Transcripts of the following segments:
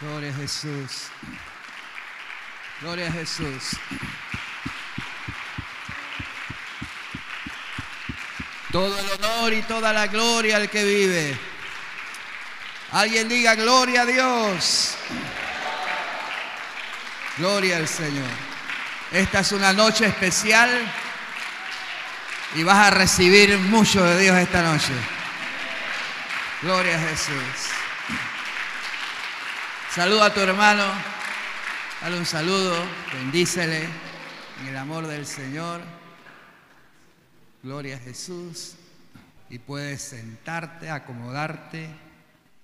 Gloria a Jesús. Gloria a Jesús. Todo el honor y toda la gloria al que vive. Alguien diga gloria a Dios. Gloria al Señor. Esta es una noche especial y vas a recibir mucho de Dios esta noche. Gloria a Jesús. Saluda a tu hermano, dale un saludo, bendícele en el amor del Señor. Gloria a Jesús. Y puedes sentarte, acomodarte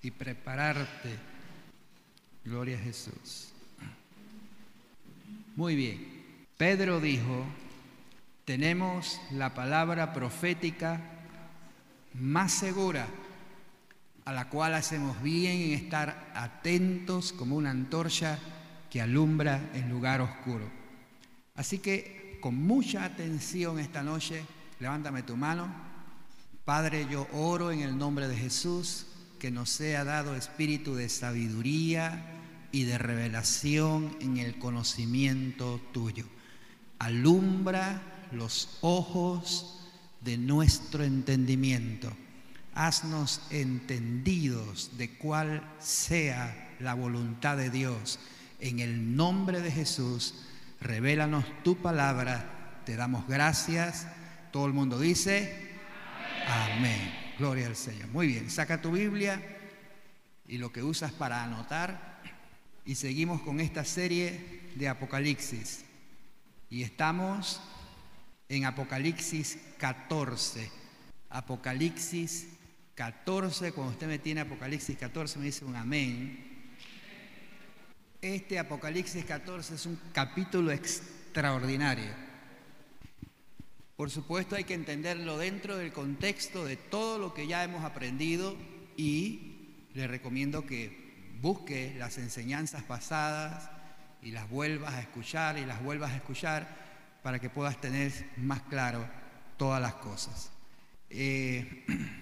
y prepararte. Gloria a Jesús. Muy bien. Pedro dijo, tenemos la palabra profética más segura, a la cual hacemos bien en estar atentos como una antorcha que alumbra en lugar oscuro. Así que con mucha atención esta noche, levántame tu mano. Padre, yo oro en el nombre de Jesús que nos sea dado espíritu de sabiduría y de revelación en el conocimiento tuyo. Alumbra los ojos de nuestro entendimiento. Haznos entendidos de cuál sea la voluntad de Dios. En el nombre de Jesús, revélanos tu palabra. Te damos gracias. Todo el mundo dice, amén. Gloria al Señor. Muy bien, saca tu Biblia y lo que usas para anotar. Y seguimos con esta serie de Apocalipsis. Y estamos en Apocalipsis 14. Apocalipsis 14, cuando usted me tiene Apocalipsis 14 me dice un amén. Este Apocalipsis 14 es un capítulo extraordinario. Por supuesto hay que entenderlo dentro del contexto de todo lo que ya hemos aprendido y le recomiendo que busque las enseñanzas pasadas y las vuelvas a escuchar y las vuelvas a escuchar para que puedas tener más claro todas las cosas. Eh,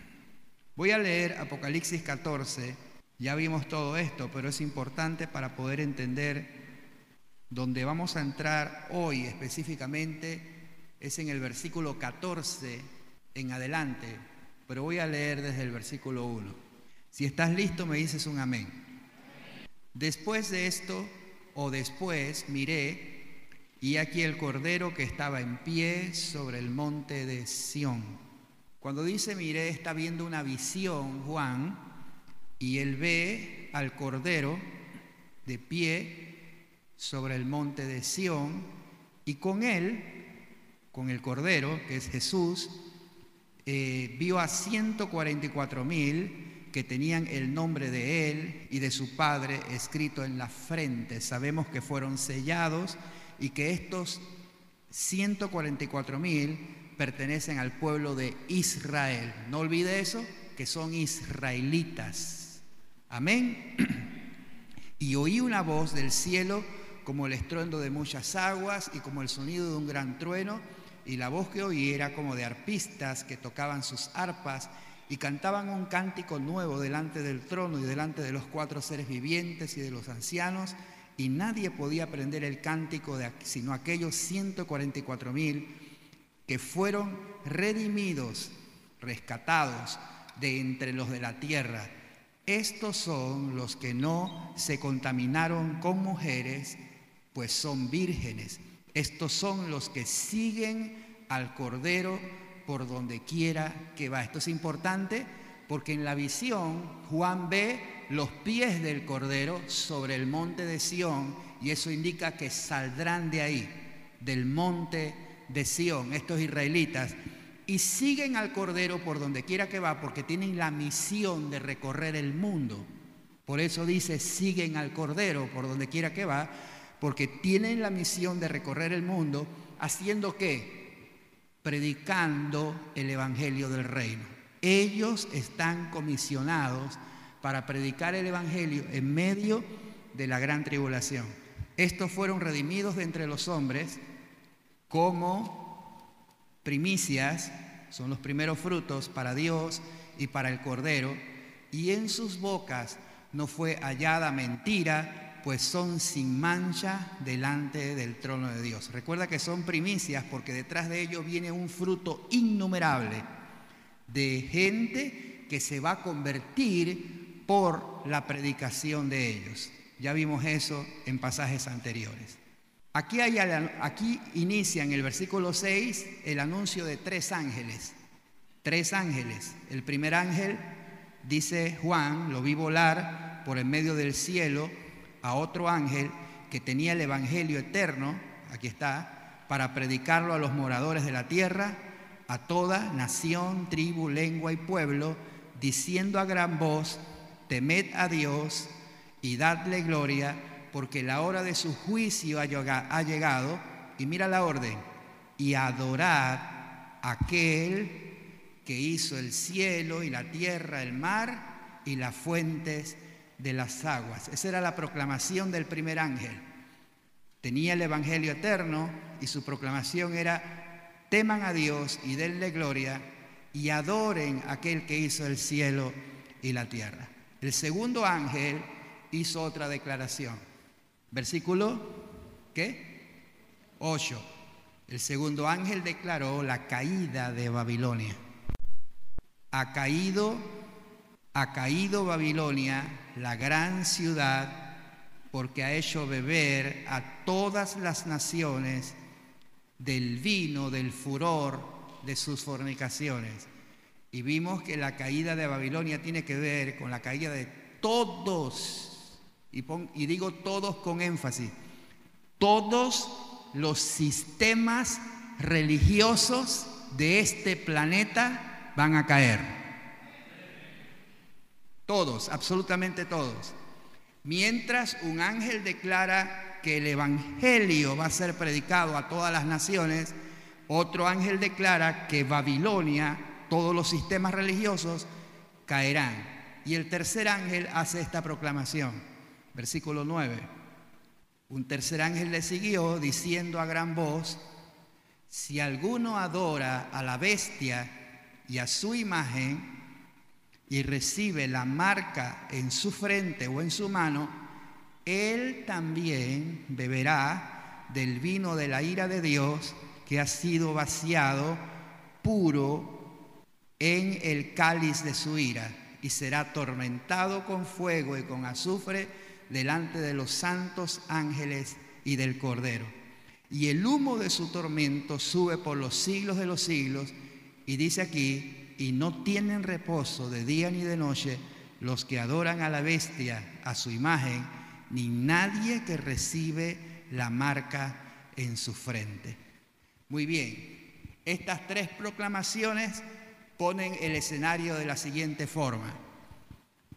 voy a leer Apocalipsis 14, ya vimos todo esto, pero es importante para poder entender donde vamos a entrar hoy específicamente, es en el versículo 14 en adelante, pero voy a leer desde el versículo 1. Si estás listo, me dices un amén. Después de esto, o después, miré y aquí el cordero que estaba en pie sobre el monte de Sión. Cuando dice miré, está viendo una visión Juan y él ve al cordero de pie sobre el monte de Sión y con él, con el cordero que es Jesús, eh, vio a 144 mil que tenían el nombre de él y de su padre escrito en la frente. Sabemos que fueron sellados y que estos 144 mil pertenecen al pueblo de Israel. No olvide eso, que son israelitas. Amén. Y oí una voz del cielo como el estruendo de muchas aguas y como el sonido de un gran trueno, y la voz que oí era como de arpistas que tocaban sus arpas y cantaban un cántico nuevo delante del trono y delante de los cuatro seres vivientes y de los ancianos, y nadie podía aprender el cántico de, sino aquellos 144 mil que fueron redimidos, rescatados de entre los de la tierra. Estos son los que no se contaminaron con mujeres, pues son vírgenes. Estos son los que siguen al Cordero por donde quiera que va. Esto es importante porque en la visión Juan ve los pies del Cordero sobre el monte de Sión y eso indica que saldrán de ahí, del monte de Sión, estos israelitas, y siguen al Cordero por donde quiera que va porque tienen la misión de recorrer el mundo. Por eso dice, siguen al Cordero por donde quiera que va, porque tienen la misión de recorrer el mundo, haciendo qué? Predicando el Evangelio del Reino. Ellos están comisionados para predicar el Evangelio en medio de la gran tribulación. Estos fueron redimidos de entre los hombres como primicias, son los primeros frutos para Dios y para el Cordero, y en sus bocas no fue hallada mentira, pues son sin mancha delante del trono de Dios. Recuerda que son primicias porque detrás de ellos viene un fruto innumerable de gente que se va a convertir por la predicación de ellos. Ya vimos eso en pasajes anteriores. Aquí, aquí inicia en el versículo 6 el anuncio de tres ángeles. Tres ángeles. El primer ángel, dice Juan, lo vi volar por en medio del cielo a otro ángel que tenía el Evangelio eterno, aquí está, para predicarlo a los moradores de la tierra, a toda nación, tribu, lengua y pueblo, diciendo a gran voz, temed a Dios y dadle gloria, porque la hora de su juicio ha llegado, y mira la orden, y adorad a aquel que hizo el cielo y la tierra, el mar y las fuentes de las aguas. Esa era la proclamación del primer ángel. Tenía el Evangelio eterno y su proclamación era, teman a Dios y denle gloria y adoren a aquel que hizo el cielo y la tierra. El segundo ángel hizo otra declaración. Versículo, ¿qué? 8. El segundo ángel declaró la caída de Babilonia. Ha caído, ha caído Babilonia, la gran ciudad, porque ha hecho beber a todas las naciones del vino, del furor de sus fornicaciones. Y vimos que la caída de Babilonia tiene que ver con la caída de todos, y, digo todos con énfasis, todos los sistemas religiosos de este planeta van a caer. Todos, absolutamente todos. Mientras un ángel declara que el Evangelio va a ser predicado a todas las naciones, otro ángel declara que Babilonia, todos los sistemas religiosos, caerán. Y el tercer ángel hace esta proclamación, versículo 9. Un tercer ángel le siguió diciendo a gran voz, si alguno adora a la bestia y a su imagen y recibe la marca en su frente o en su mano, él también beberá del vino de la ira de Dios que ha sido vaciado puro en el cáliz de su ira y será atormentado con fuego y con azufre delante de los santos ángeles y del Cordero. Y el humo de su tormento sube por los siglos de los siglos y dice aquí, y no tienen reposo de día ni de noche los que adoran a la bestia, a su imagen, ni nadie que recibe la marca en su frente. Muy bien, estas tres proclamaciones ponen el escenario de la siguiente forma.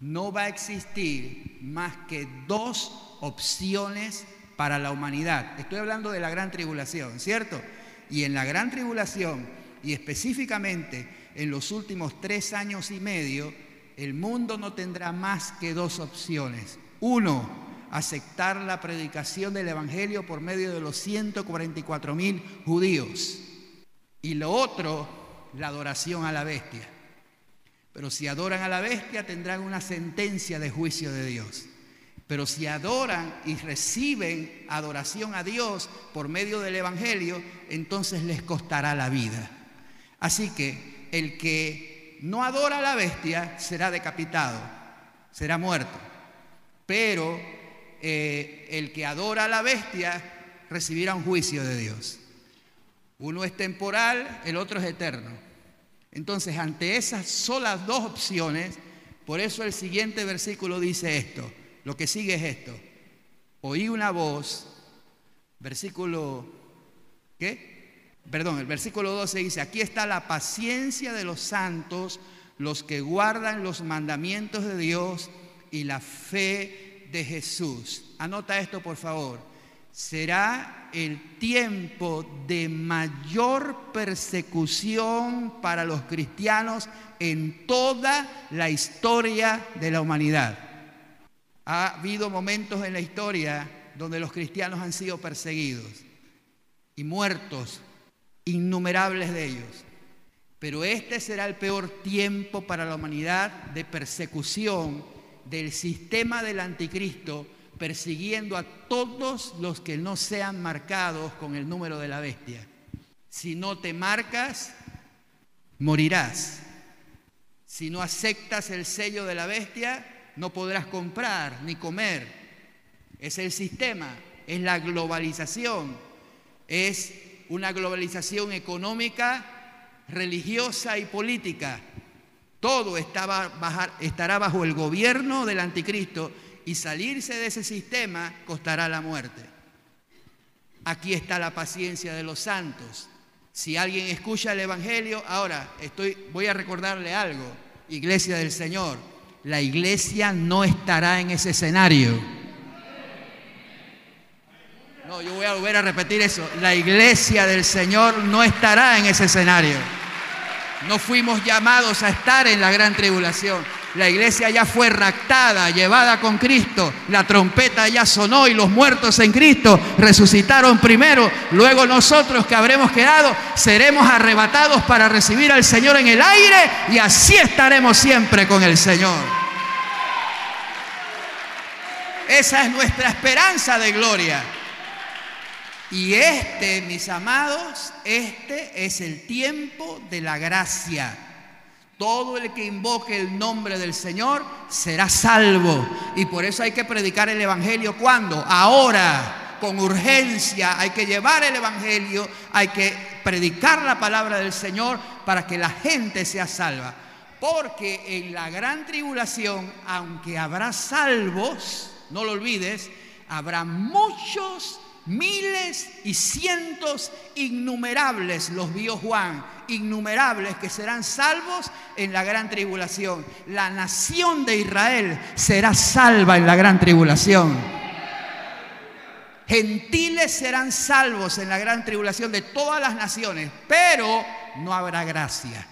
No va a existir más que dos opciones para la humanidad. Estoy hablando de la gran tribulación, ¿cierto? Y en la gran tribulación y específicamente en los últimos tres años y medio, el mundo no tendrá más que dos opciones. Uno, aceptar la predicación del Evangelio por medio de los 144 mil judíos. Y lo otro, la adoración a la bestia. Pero si adoran a la bestia tendrán una sentencia de juicio de Dios. Pero si adoran y reciben adoración a Dios por medio del Evangelio, entonces les costará la vida. Así que el que no adora a la bestia será decapitado, será muerto. Pero eh, el que adora a la bestia recibirá un juicio de Dios. Uno es temporal, el otro es eterno. Entonces, ante esas solas dos opciones, por eso el siguiente versículo dice esto. Lo que sigue es esto. Oí una voz, versículo, ¿qué? perdón, el versículo 12 dice, aquí está la paciencia de los santos, los que guardan los mandamientos de Dios y la fe de Jesús. Anota esto, por favor. Será el tiempo de mayor persecución para los cristianos en toda la historia de la humanidad. Ha habido momentos en la historia donde los cristianos han sido perseguidos y muertos innumerables de ellos. Pero este será el peor tiempo para la humanidad de persecución del sistema del anticristo persiguiendo a todos los que no sean marcados con el número de la bestia. Si no te marcas, morirás. Si no aceptas el sello de la bestia, no podrás comprar ni comer. Es el sistema, es la globalización, es una globalización económica, religiosa y política. Todo estará bajo el gobierno del anticristo y salirse de ese sistema costará la muerte. Aquí está la paciencia de los santos. Si alguien escucha el Evangelio, ahora estoy, voy a recordarle algo, iglesia del Señor, la iglesia no estará en ese escenario. No, yo voy a volver a repetir eso. La iglesia del Señor no estará en ese escenario. No fuimos llamados a estar en la gran tribulación. La iglesia ya fue raptada, llevada con Cristo. La trompeta ya sonó y los muertos en Cristo resucitaron primero. Luego nosotros que habremos quedado seremos arrebatados para recibir al Señor en el aire y así estaremos siempre con el Señor. Esa es nuestra esperanza de gloria. Y este, mis amados, este es el tiempo de la gracia. Todo el que invoque el nombre del Señor será salvo. Y por eso hay que predicar el Evangelio cuando? Ahora, con urgencia. Hay que llevar el Evangelio, hay que predicar la palabra del Señor para que la gente sea salva. Porque en la gran tribulación, aunque habrá salvos, no lo olvides, habrá muchos miles y cientos innumerables, los vio Juan, innumerables que serán salvos en la gran tribulación. La nación de Israel será salva en la gran tribulación. Gentiles serán salvos en la gran tribulación de todas las naciones, pero no habrá gracia.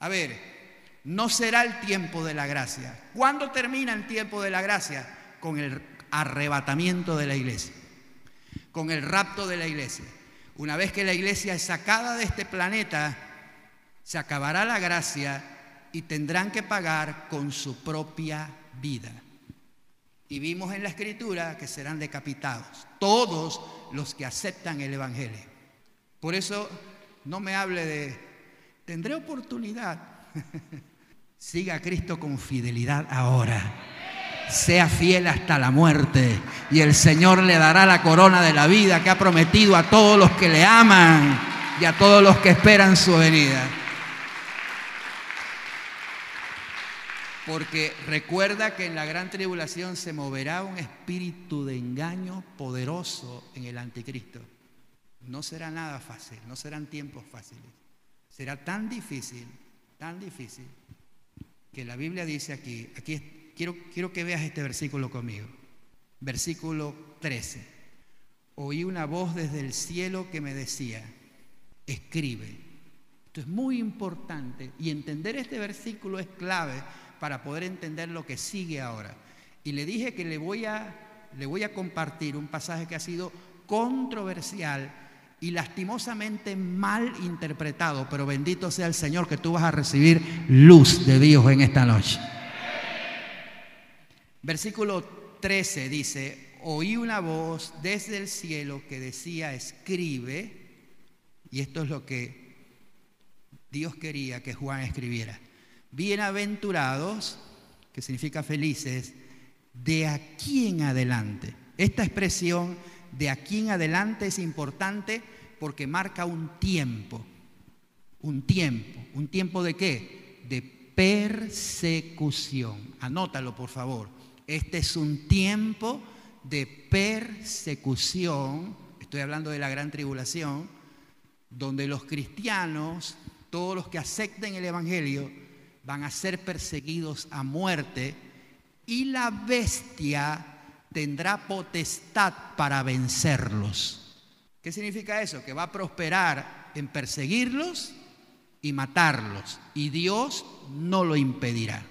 A ver, no será el tiempo de la gracia. ¿Cuándo termina el tiempo de la gracia? Con el arrebatamiento de la iglesia con el rapto de la iglesia. Una vez que la iglesia es sacada de este planeta, se acabará la gracia y tendrán que pagar con su propia vida. Y vimos en la escritura que serán decapitados todos los que aceptan el Evangelio. Por eso no me hable de, tendré oportunidad. Siga a Cristo con fidelidad ahora sea fiel hasta la muerte y el Señor le dará la corona de la vida que ha prometido a todos los que le aman y a todos los que esperan su venida. Porque recuerda que en la gran tribulación se moverá un espíritu de engaño poderoso en el anticristo. No será nada fácil, no serán tiempos fáciles. Será tan difícil, tan difícil, que la Biblia dice aquí, aquí Quiero, que veas este versículo conmigo. Versículo 13. Oí una voz desde el cielo que me decía, escribe. Esto es muy importante y entender este versículo es clave para poder entender lo que sigue ahora. Y le dije que le voy a, le voy a compartir un pasaje que ha sido controversial y lastimosamente mal interpretado, pero bendito sea el Señor que tú vas a recibir luz de Dios en esta noche. Versículo 13 dice, oí una voz desde el cielo que decía, escribe, y esto es lo que Dios quería que Juan escribiera. Bienaventurados, que significa felices, de aquí en adelante. Esta expresión de aquí en adelante es importante porque marca un tiempo, un tiempo, un tiempo de qué? De persecución. Anótalo, por favor. Este es un tiempo de persecución, estoy hablando de la gran tribulación, donde los cristianos, todos los que acepten el Evangelio, van a ser perseguidos a muerte y la bestia tendrá potestad para vencerlos. ¿Qué significa eso? Que va a prosperar en perseguirlos y matarlos y Dios no lo impedirá.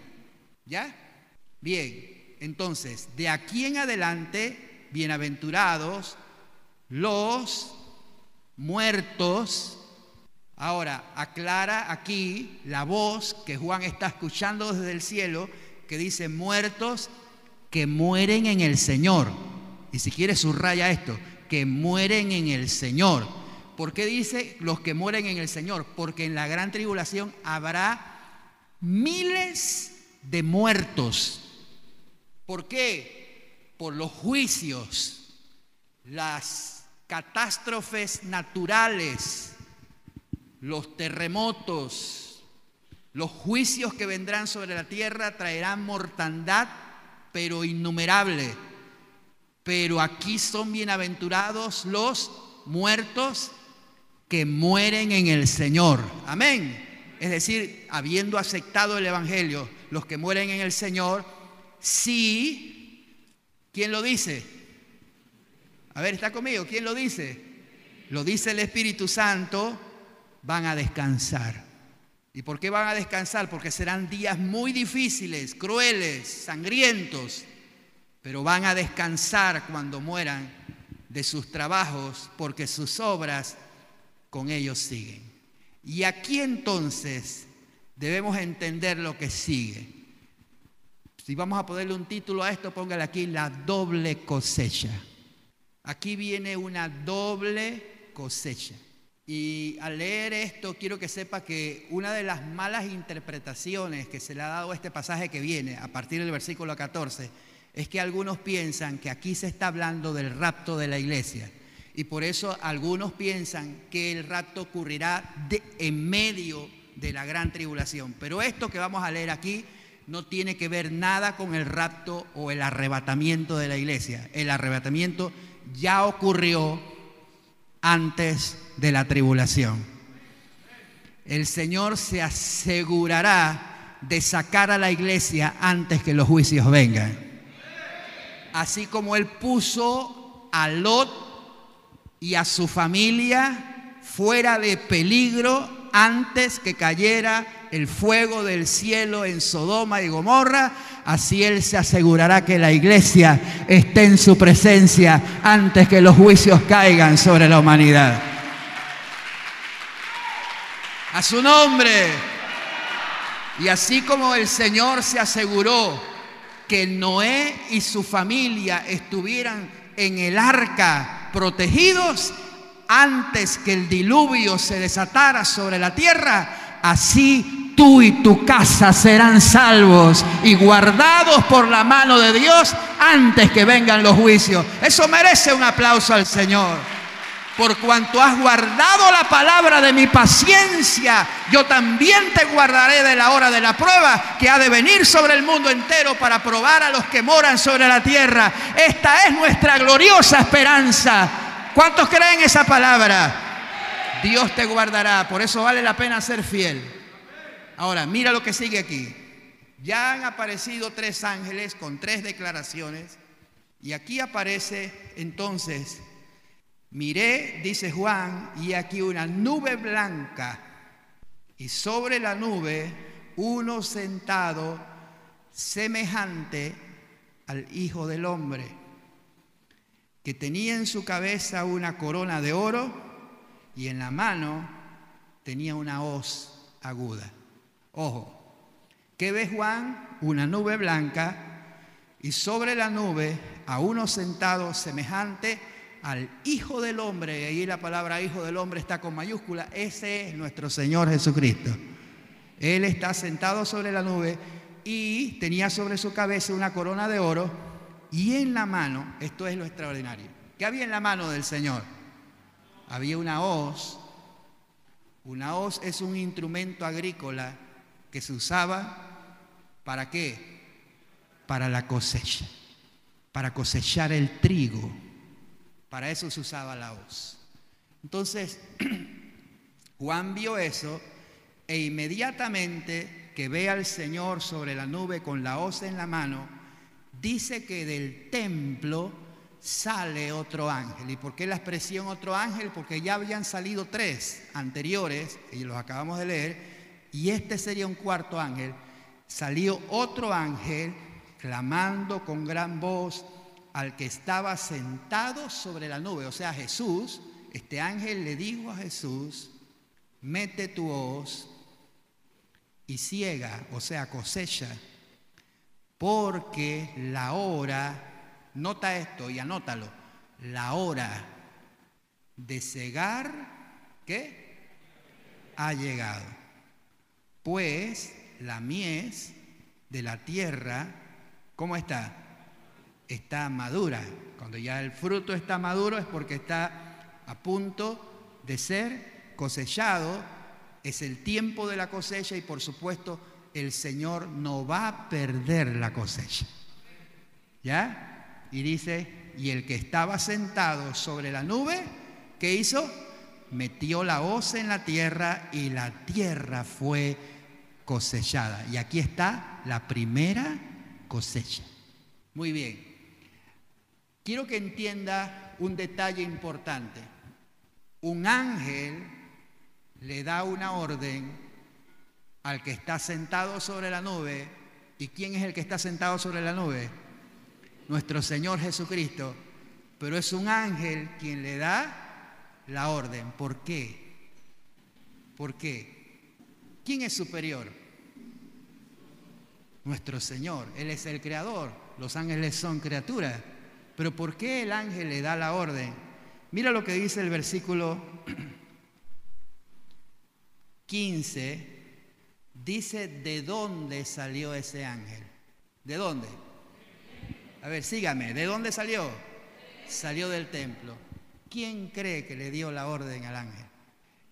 ¿Ya? Bien, entonces, de aquí en adelante, bienaventurados los muertos. Ahora, aclara aquí la voz que Juan está escuchando desde el cielo, que dice muertos que mueren en el Señor. Y si quieres subraya esto, que mueren en el Señor. ¿Por qué dice los que mueren en el Señor? Porque en la gran tribulación habrá miles de muertos. ¿Por qué? Por los juicios, las catástrofes naturales, los terremotos, los juicios que vendrán sobre la tierra traerán mortandad, pero innumerable. Pero aquí son bienaventurados los muertos que mueren en el Señor. Amén. Es decir, habiendo aceptado el Evangelio, los que mueren en el Señor, sí, ¿quién lo dice? A ver, está conmigo, ¿quién lo dice? Lo dice el Espíritu Santo, van a descansar. ¿Y por qué van a descansar? Porque serán días muy difíciles, crueles, sangrientos, pero van a descansar cuando mueran de sus trabajos, porque sus obras con ellos siguen. Y aquí entonces debemos entender lo que sigue. Si vamos a ponerle un título a esto, póngale aquí la doble cosecha. Aquí viene una doble cosecha. Y al leer esto quiero que sepa que una de las malas interpretaciones que se le ha dado a este pasaje que viene a partir del versículo 14 es que algunos piensan que aquí se está hablando del rapto de la iglesia. Y por eso algunos piensan que el rapto ocurrirá en medio de la gran tribulación. Pero esto que vamos a leer aquí no tiene que ver nada con el rapto o el arrebatamiento de la iglesia. El arrebatamiento ya ocurrió antes de la tribulación. El Señor se asegurará de sacar a la iglesia antes que los juicios vengan. Así como Él puso a Lot y a su familia fuera de peligro antes que cayera el fuego del cielo en Sodoma y Gomorra, así Él se asegurará que la iglesia esté en su presencia antes que los juicios caigan sobre la humanidad. A su nombre. Y así como el Señor se aseguró que Noé y su familia estuvieran en el arca protegidos antes que el diluvio se desatara sobre la tierra, así tú y tu casa serán salvos y guardados por la mano de Dios antes que vengan los juicios. Eso merece un aplauso al Señor. Por cuanto has guardado la palabra de mi paciencia, yo también te guardaré de la hora de la prueba que ha de venir sobre el mundo entero para probar a los que moran sobre la tierra. Esta es nuestra gloriosa esperanza. ¿Cuántos creen esa palabra? Dios te guardará, por eso vale la pena ser fiel. Ahora, mira lo que sigue aquí. Ya han aparecido tres ángeles con tres declaraciones y aquí aparece entonces Miré, dice Juan, y aquí una nube blanca, y sobre la nube uno sentado semejante al Hijo del Hombre, que tenía en su cabeza una corona de oro y en la mano tenía una hoz aguda. Ojo, ¿qué ve Juan? Una nube blanca y sobre la nube a uno sentado semejante al Hijo del Hombre, y ahí la palabra Hijo del Hombre está con mayúscula, ese es nuestro Señor Jesucristo. Él está sentado sobre la nube y tenía sobre su cabeza una corona de oro y en la mano, esto es lo extraordinario, ¿qué había en la mano del Señor? Había una hoz. Una hoz es un instrumento agrícola que se usaba para qué? Para la cosecha, para cosechar el trigo. Para eso se usaba la hoz. Entonces, Juan vio eso e inmediatamente que ve al Señor sobre la nube con la hoz en la mano, dice que del templo sale otro ángel. ¿Y por qué la expresión otro ángel? Porque ya habían salido tres anteriores, y los acabamos de leer, y este sería un cuarto ángel. Salió otro ángel clamando con gran voz al que estaba sentado sobre la nube, o sea, Jesús, este ángel le dijo a Jesús, mete tu hoz y ciega, o sea, cosecha porque la hora, nota esto y anótalo, la hora de cegar, ¿qué? Ha llegado. Pues la mies de la tierra, ¿cómo está? Está madura. Cuando ya el fruto está maduro es porque está a punto de ser cosechado. Es el tiempo de la cosecha y por supuesto el Señor no va a perder la cosecha. ¿Ya? Y dice, y el que estaba sentado sobre la nube, ¿qué hizo? Metió la hoz en la tierra y la tierra fue cosechada. Y aquí está la primera cosecha. Muy bien. Quiero que entienda un detalle importante. Un ángel le da una orden al que está sentado sobre la nube. ¿Y quién es el que está sentado sobre la nube? Nuestro Señor Jesucristo. Pero es un ángel quien le da la orden. ¿Por qué? ¿Por qué? ¿Quién es superior? Nuestro Señor. Él es el creador. Los ángeles son criaturas. Pero ¿por qué el ángel le da la orden? Mira lo que dice el versículo 15. Dice de dónde salió ese ángel. ¿De dónde? A ver, sígame. ¿De dónde salió? Salió del templo. ¿Quién cree que le dio la orden al ángel?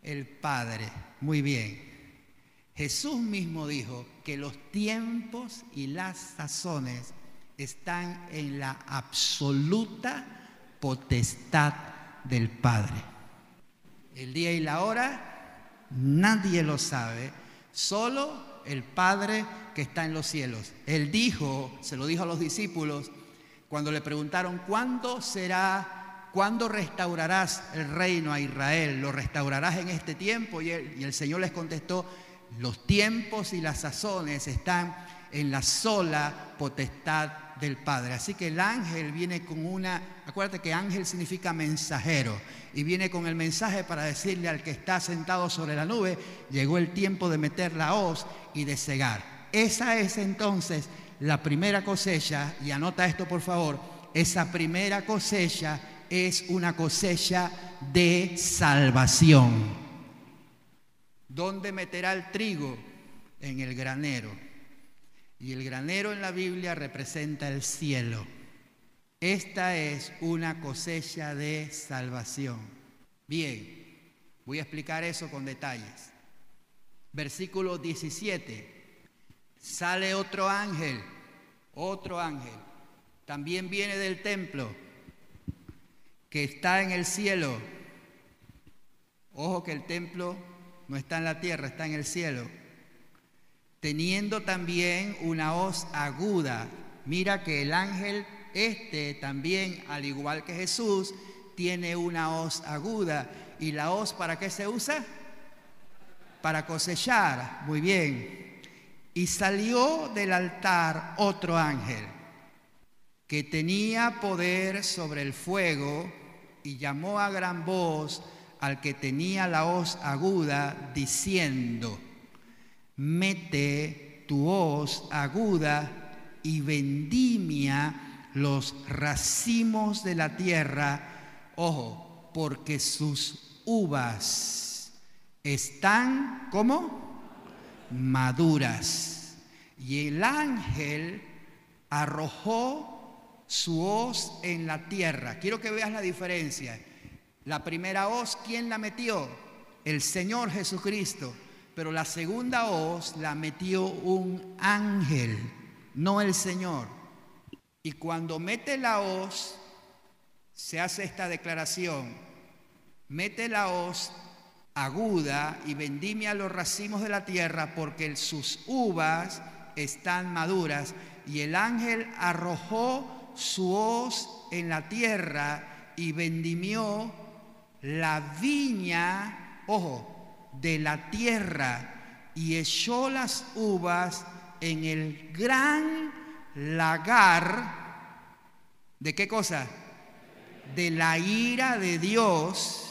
El Padre. Muy bien. Jesús mismo dijo que los tiempos y las sazones están en la absoluta potestad del Padre. El día y la hora nadie lo sabe, solo el Padre que está en los cielos. Él dijo, se lo dijo a los discípulos, cuando le preguntaron, ¿cuándo será, cuándo restaurarás el reino a Israel? ¿Lo restaurarás en este tiempo? Y, el Señor les contestó, los tiempos y las sazones están en la sola potestad del Padre. Así que el ángel viene con una, acuérdate que ángel significa mensajero, y viene con el mensaje para decirle al que está sentado sobre la nube, llegó el tiempo de meter la hoz y de cegar. Esa es entonces la primera cosecha, y anota esto por favor, esa primera cosecha es una cosecha de salvación. ¿Dónde meterá el trigo? En el granero. Y el granero en la Biblia representa el cielo. Esta es una cosecha de salvación. Bien, voy a explicar eso con detalles. Versículo 17. Sale otro ángel, otro ángel. También viene del templo, que está en el cielo. Ojo que el templo no está en la tierra, está en el cielo. Teniendo también una hoz aguda. Mira que el ángel este también, al igual que Jesús, tiene una hoz aguda. ¿Y la hoz para qué se usa? Para cosechar. Muy bien. Y salió del altar otro ángel que tenía poder sobre el fuego y llamó a gran voz al que tenía la hoz aguda, diciendo, mete tu hoz aguda y vendimia los racimos de la tierra, ojo, porque sus uvas están como maduras. Y el ángel arrojó su hoz en la tierra. Quiero que veas la diferencia. La primera hoz, ¿quién la metió? El Señor Jesucristo. Pero la segunda hoz la metió un ángel, no el Señor. Y cuando mete la hoz, se hace esta declaración. Mete la hoz aguda y vendimia los racimos de la tierra porque sus uvas están maduras. Y el ángel arrojó su hoz en la tierra y vendimió la viña, ojo, de la tierra y echó las uvas en el gran lagar. ¿De qué cosa? De la ira de Dios.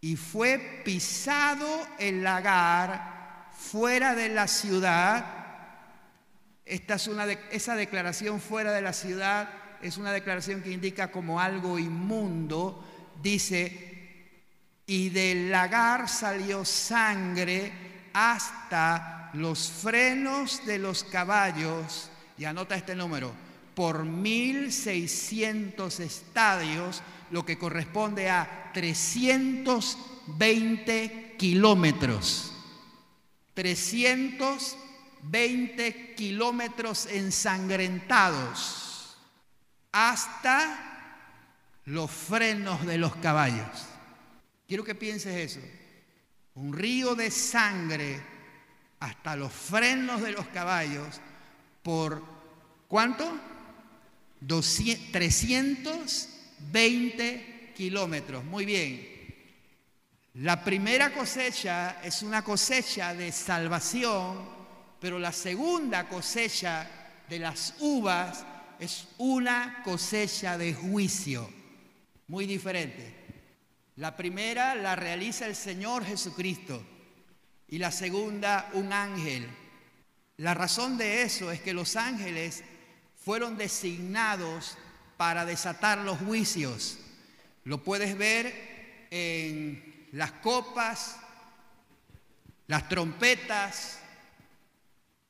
Y fue pisado el lagar fuera de la ciudad. Esta es una esa declaración fuera de la ciudad es una declaración que indica como algo inmundo. Dice, y del lagar salió sangre hasta los frenos de los caballos, y anota este número, por 1.600 estadios, lo que corresponde a 320 kilómetros. 320 kilómetros ensangrentados hasta los frenos de los caballos. Quiero que pienses eso. Un río de sangre hasta los frenos de los caballos por ¿cuánto? 320 kilómetros. Muy bien. La primera cosecha es una cosecha de salvación, pero la segunda cosecha de las uvas es una cosecha de juicio. Muy diferente. La primera la realiza el Señor Jesucristo y la segunda un ángel. La razón de eso es que los ángeles fueron designados para desatar los juicios. Lo puedes ver en las copas, las trompetas,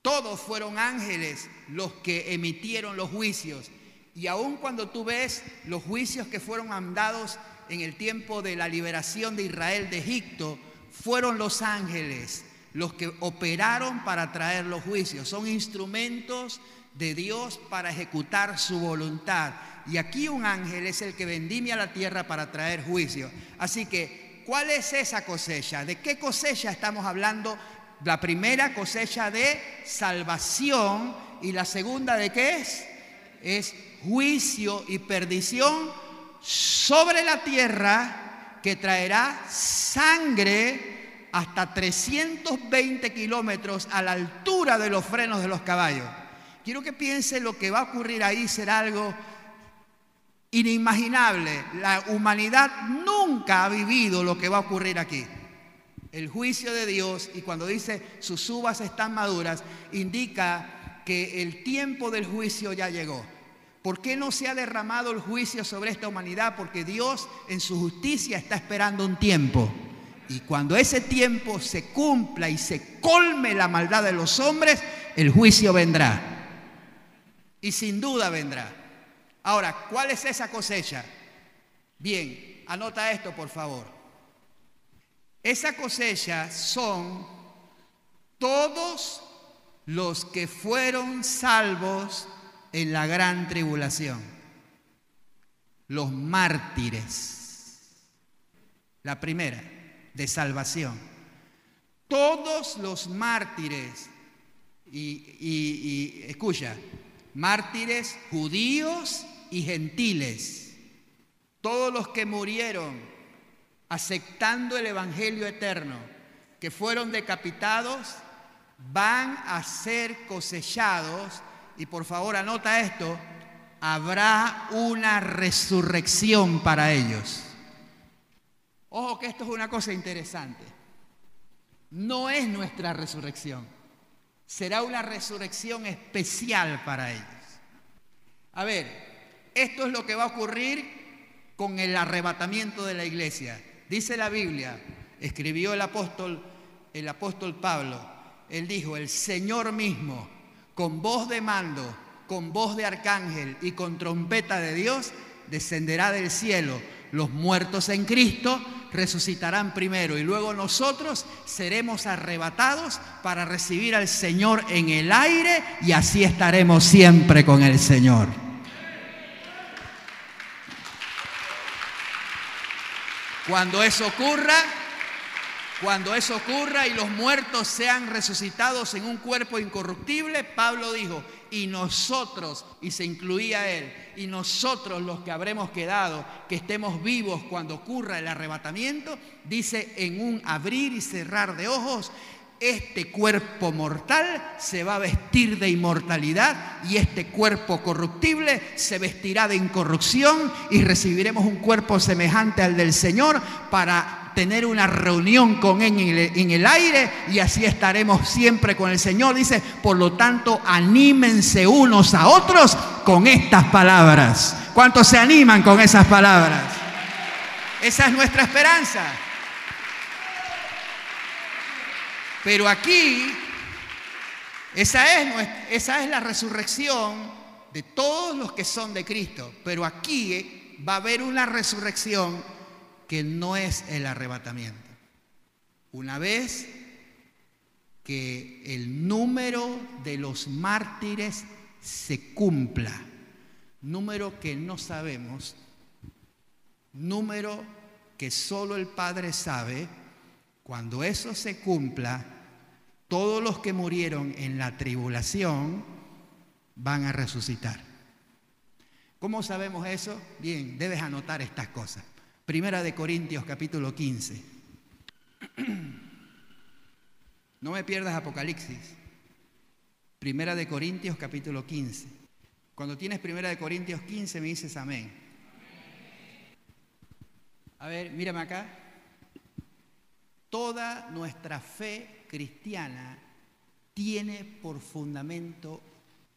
todos fueron ángeles los que emitieron los juicios. Y aun cuando tú ves los juicios que fueron mandados en el tiempo de la liberación de Israel de Egipto, fueron los ángeles los que operaron para traer los juicios. Son instrumentos de Dios para ejecutar su voluntad. Y aquí un ángel es el que vendimia la tierra para traer juicio. Así que, ¿cuál es esa cosecha? ¿De qué cosecha estamos hablando? La primera cosecha de salvación y la segunda de qué es? Es juicio y perdición sobre la tierra que traerá sangre hasta 320 kilómetros a la altura de los frenos de los caballos. Quiero que piense lo que va a ocurrir ahí será algo inimaginable. La humanidad nunca ha vivido lo que va a ocurrir aquí. El juicio de Dios, y cuando dice sus uvas están maduras, indica que el tiempo del juicio ya llegó. ¿Por qué no se ha derramado el juicio sobre esta humanidad? Porque Dios en su justicia está esperando un tiempo. Y cuando ese tiempo se cumpla y se colme la maldad de los hombres, el juicio vendrá. Y sin duda vendrá. Ahora, ¿cuál es esa cosecha? Bien, anota esto por favor. Esa cosecha son todos los que fueron salvos en la gran tribulación. Los mártires. La primera, de salvación. Todos los mártires, y, y escucha, mártires judíos y gentiles, todos los que murieron aceptando el Evangelio eterno, que fueron decapitados, van a ser cosechados, y por favor anota esto, habrá una resurrección para ellos. Ojo que esto es una cosa interesante. No es nuestra resurrección será una resurrección especial para ellos. A ver, esto es lo que va a ocurrir con el arrebatamiento de la iglesia. Dice la Biblia, escribió el apóstol, el apóstol Pablo, él dijo, el Señor mismo, con voz de mando, con voz de arcángel y con trompeta de Dios, descenderá del cielo. Los muertos en Cristo resucitarán primero y luego nosotros seremos arrebatados para recibir al Señor en el aire y así estaremos siempre con el Señor. Cuando eso ocurra, cuando eso ocurra y los muertos sean resucitados en un cuerpo incorruptible, Pablo dijo, y nosotros, y se incluía él, y nosotros los que habremos quedado, que estemos vivos cuando ocurra el arrebatamiento, dice en un abrir y cerrar de ojos, este cuerpo mortal se va a vestir de inmortalidad y este cuerpo corruptible se vestirá de incorrupción y recibiremos un cuerpo semejante al del Señor para tener una reunión con Él en el, aire y así estaremos siempre con el Señor. Dice, por lo tanto, anímense unos a otros con estas palabras. ¿Cuántos se animan con esas palabras? Esa es nuestra esperanza. Pero aquí, esa es, esa es la resurrección de todos los que son de Cristo. Pero aquí va a haber una resurrección que no es el arrebatamiento. Una vez que el número de los mártires se cumpla, número que no sabemos, número que solo el Padre sabe, cuando eso se cumpla, todos los que murieron en la tribulación van a resucitar. ¿Cómo sabemos eso? Bien, debes anotar estas cosas. Primera de Corintios capítulo 15. No me pierdas Apocalipsis. Primera de Corintios capítulo 15. Cuando tienes Primera de Corintios 15 me dices amén. A ver, mírame acá. Toda nuestra fe cristiana tiene por fundamento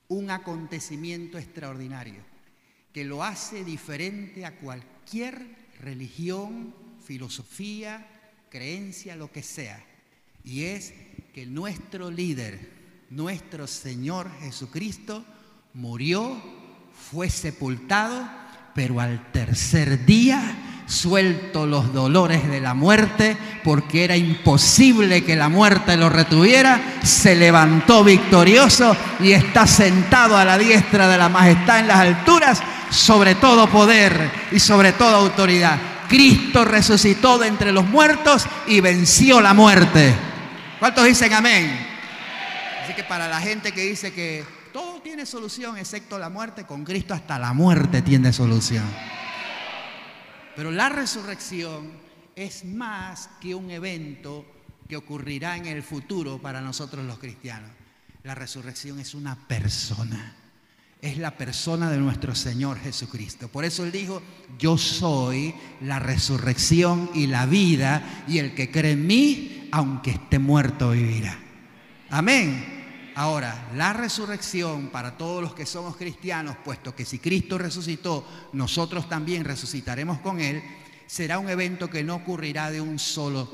un acontecimiento extraordinario que lo hace diferente a cualquier religión, filosofía, creencia, lo que sea. Y es que nuestro líder, nuestro Señor Jesucristo, murió, fue sepultado, pero al tercer día suelto los dolores de la muerte, porque era imposible que la muerte lo retuviera, se levantó victorioso y está sentado a la diestra de la majestad en las alturas sobre todo poder y sobre toda autoridad. Cristo resucitó de entre los muertos y venció la muerte. ¿Cuántos dicen amén? Así que para la gente que dice que todo tiene solución excepto la muerte, con Cristo hasta la muerte tiene solución. Pero la resurrección es más que un evento que ocurrirá en el futuro para nosotros los cristianos. La resurrección es una persona es la persona de nuestro Señor Jesucristo. Por eso Él dijo, yo soy la resurrección y la vida, y el que cree en mí, aunque esté muerto, vivirá. Amén. Ahora, la resurrección para todos los que somos cristianos, puesto que si Cristo resucitó, nosotros también resucitaremos con Él, será un evento que no ocurrirá en un solo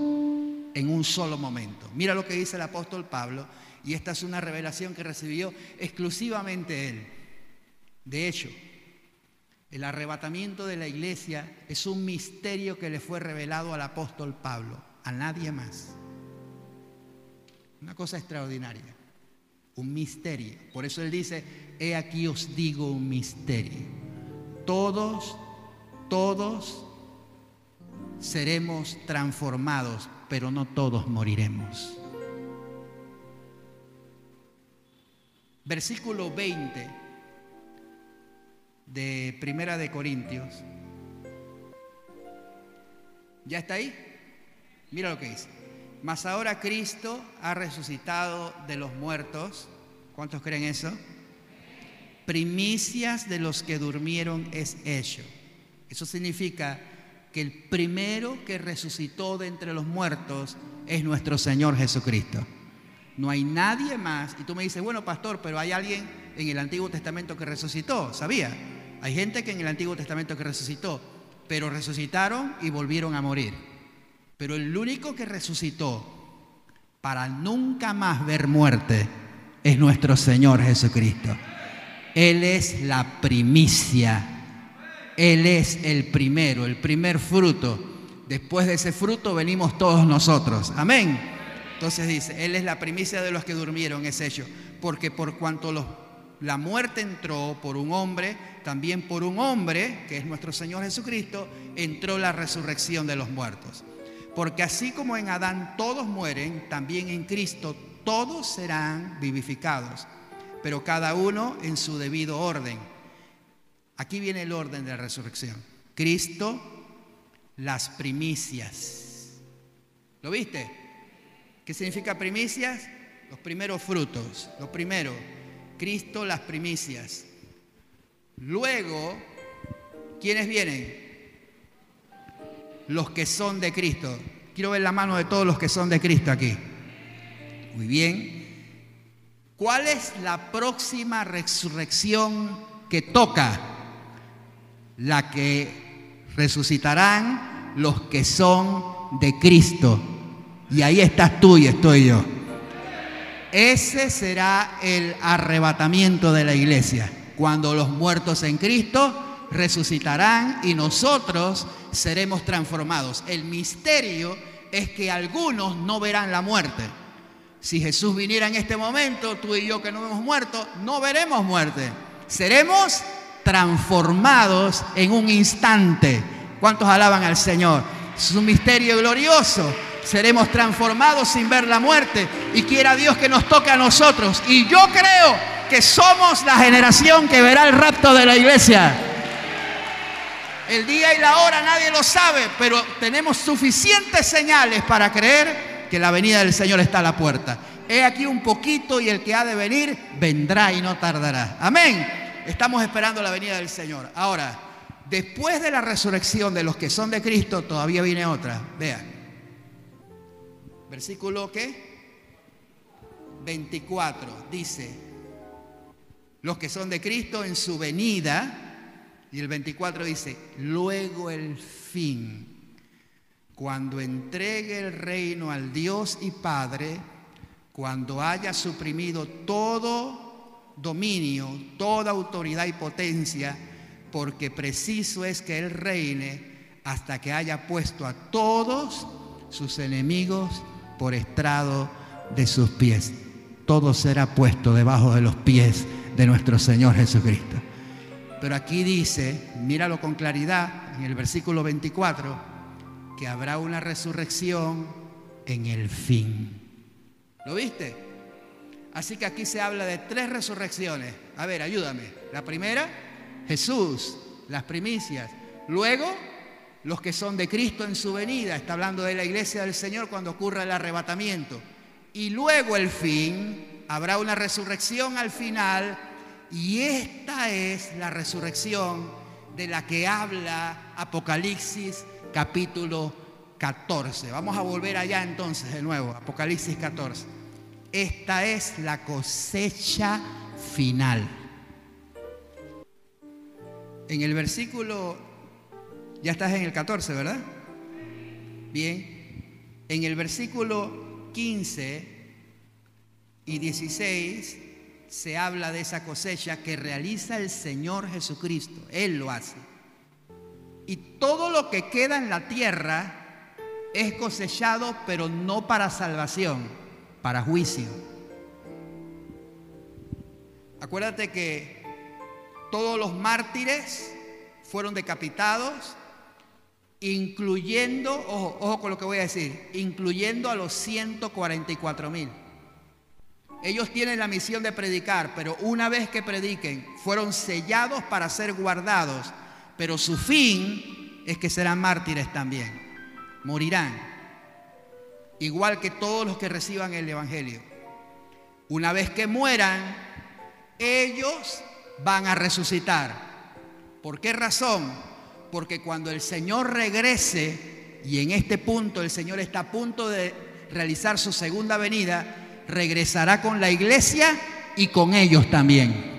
momento. Mira lo que dice el apóstol Pablo, y esta es una revelación que recibió exclusivamente Él. De hecho, el arrebatamiento de la iglesia es un misterio que le fue revelado al apóstol Pablo, a nadie más. Una cosa extraordinaria, un misterio. Por eso él dice, he aquí os digo un misterio. Todos, todos seremos transformados, pero no todos moriremos. Versículo 20 de Primera de Corintios. ¿Ya está ahí? Mira lo que dice. Mas ahora Cristo ha resucitado de los muertos. ¿Cuántos creen eso? Primicias de los que durmieron es hecho. Eso significa que el primero que resucitó de entre los muertos es nuestro Señor Jesucristo. No hay nadie más. Y tú me dices, bueno, pastor, pero hay alguien en el Antiguo Testamento que resucitó. ¿Sabía? Hay gente que en el Antiguo Testamento que resucitó, pero resucitaron y volvieron a morir. Pero el único que resucitó para nunca más ver muerte es nuestro Señor Jesucristo. Él es la primicia. Él es el primero, el primer fruto. Después de ese fruto venimos todos nosotros. Amén. Entonces dice, Él es la primicia de los que durmieron, es hecho. Porque por cuanto la muerte entró por un hombre, también por un hombre, que es nuestro Señor Jesucristo, entró la resurrección de los muertos. Porque así como en Adán todos mueren, también en Cristo todos serán vivificados, pero cada uno en su debido orden. Aquí viene el orden de la resurrección. Cristo, las primicias. ¿Lo viste? ¿Qué significa primicias? Los primeros frutos, lo primero. Cristo las primicias. Luego, ¿quiénes vienen? Los que son de Cristo. Quiero ver la mano de todos los que son de Cristo aquí. Muy bien. ¿Cuál es la próxima resurrección que toca? La que resucitarán los que son de Cristo. Y ahí estás tú y estoy yo. Ese será el arrebatamiento de la iglesia, cuando los muertos en Cristo resucitarán y nosotros seremos transformados. El misterio es que algunos no verán la muerte. Si Jesús viniera en este momento, tú y yo que no hemos muerto, no veremos muerte. Seremos transformados en un instante. ¿Cuántos alaban al Señor? Es un misterio glorioso seremos transformados sin ver la muerte y quiera Dios que nos toque a nosotros. Y yo creo que somos la generación que verá el rapto de la iglesia. El día y la hora nadie lo sabe, pero tenemos suficientes señales para creer que la venida del Señor está a la puerta. He aquí un poquito y el que ha de venir vendrá y no tardará. Amén. Estamos esperando la venida del Señor. Ahora, después de la resurrección de los que son de Cristo, todavía viene otra. Vean. Versículo ¿qué? 24 dice, los que son de Cristo en su venida, y el 24 dice, luego el fin, cuando entregue el reino al Dios y Padre, cuando haya suprimido todo dominio, toda autoridad y potencia, porque preciso es que Él reine hasta que haya puesto a todos sus enemigos por estrado de sus pies. Todo será puesto debajo de los pies de nuestro Señor Jesucristo. Pero aquí dice, míralo con claridad, en el versículo 24, que habrá una resurrección en el fin. ¿Lo viste? Así que aquí se habla de tres resurrecciones. A ver, ayúdame. La primera, Jesús, las primicias. Luego, los que son de Cristo en su venida. Está hablando de la iglesia del Señor cuando ocurra el arrebatamiento. Y luego el fin, habrá una resurrección al final. Y esta es la resurrección de la que habla Apocalipsis capítulo 14. Vamos a volver allá entonces de nuevo, Apocalipsis 14. Esta es la cosecha final. En el versículo ya estás en el 14, ¿verdad? Bien. En el versículo 15 y 16 se habla de esa cosecha que realiza el Señor Jesucristo. Él lo hace. Y todo lo que queda en la tierra es cosechado, pero no para salvación, para juicio. Acuérdate que todos los mártires fueron decapitados incluyendo, ojo, con lo que voy a decir, incluyendo a los 144 mil. Ellos tienen la misión de predicar, pero una vez que prediquen, fueron sellados para ser guardados, pero su fin es que serán mártires también, morirán, igual que todos los que reciban el Evangelio. Una vez que mueran, ellos van a resucitar. ¿Por qué razón? porque cuando el Señor regrese, y en este punto el Señor está a punto de realizar su segunda venida, regresará con la iglesia y con ellos también.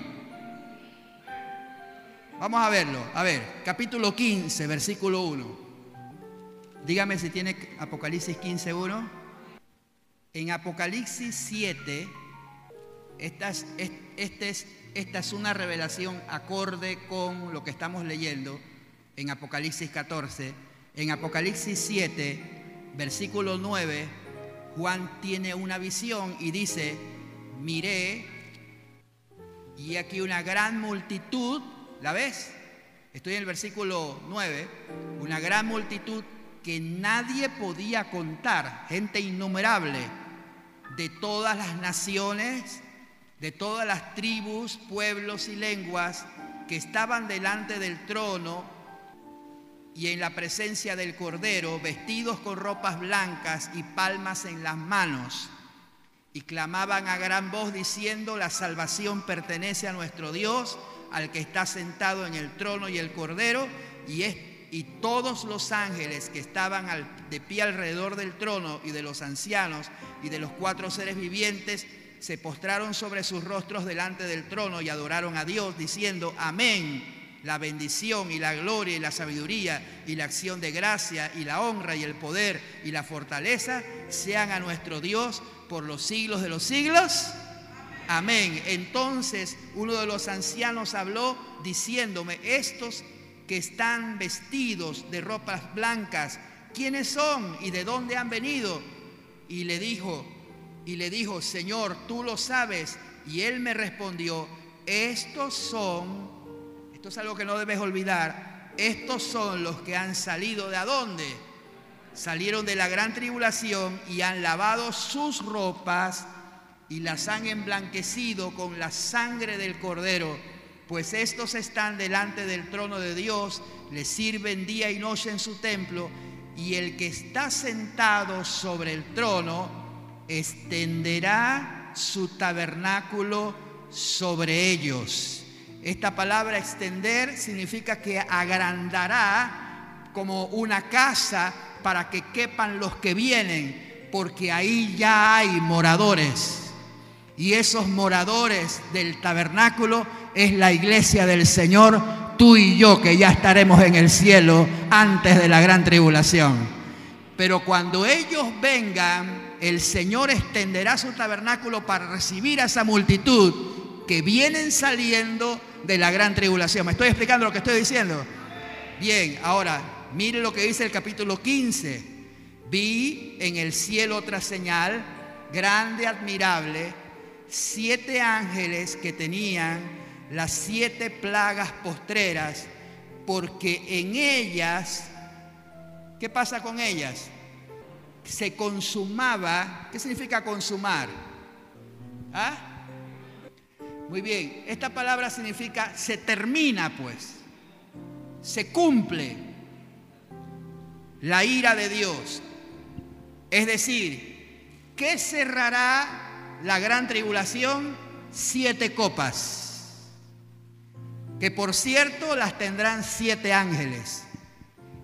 Vamos a verlo. A ver, capítulo 15, versículo 1. Dígame si tiene Apocalipsis 15, 1. En Apocalipsis 7, esta es, este es, esta es una revelación acorde con lo que estamos leyendo en Apocalipsis 14. En Apocalipsis 7, versículo 9, Juan tiene una visión y dice, miré y aquí una gran multitud, ¿la ves? Estoy en el versículo 9, una gran multitud que nadie podía contar, gente innumerable, de todas las naciones, de todas las tribus, pueblos y lenguas que estaban delante del trono y en la presencia del Cordero, vestidos con ropas blancas y palmas en las manos, y clamaban a gran voz diciendo, la salvación pertenece a nuestro Dios, al que está sentado en el trono y el Cordero, y, todos los ángeles que estaban de pie alrededor del trono y de los ancianos y de los cuatro seres vivientes se postraron sobre sus rostros delante del trono y adoraron a Dios diciendo, amén. La bendición y la gloria y la sabiduría y la acción de gracia y la honra y el poder y la fortaleza sean a nuestro Dios por los siglos de los siglos. Amén. Entonces uno de los ancianos habló diciéndome, estos que están vestidos de ropas blancas, ¿quiénes son y de dónde han venido? Y le dijo, y le dijo, Señor, tú lo sabes. Y él me respondió, estos son, esto es algo que no debes olvidar, estos son los que han salido de adónde? Salieron de la gran tribulación y han lavado sus ropas y las han emblanquecido con la sangre del cordero pues estos están delante del trono de Dios, le sirven día y noche en su templo, y el que está sentado sobre el trono extenderá su tabernáculo sobre ellos. Esta palabra extender significa que agrandará como una casa para que quepan los que vienen, porque ahí ya hay moradores. Y esos moradores del tabernáculo es la iglesia del Señor, tú y yo que ya estaremos en el cielo antes de la gran tribulación. Pero cuando ellos vengan, el Señor extenderá su tabernáculo para recibir a esa multitud que vienen saliendo de la gran tribulación. ¿Me estoy explicando lo que estoy diciendo? Bien, ahora, mire lo que dice el capítulo 15. Vi en el cielo otra señal grande, admirable, siete ángeles que tenían las siete plagas postreras, porque en ellas, ¿qué pasa con ellas? Se consumaba, ¿qué significa consumar? ¿Ah? Muy bien, esta palabra significa se termina pues, se cumple la ira de Dios. Es decir, ¿qué cerrará la gran tribulación? Siete copas que por cierto las tendrán siete ángeles.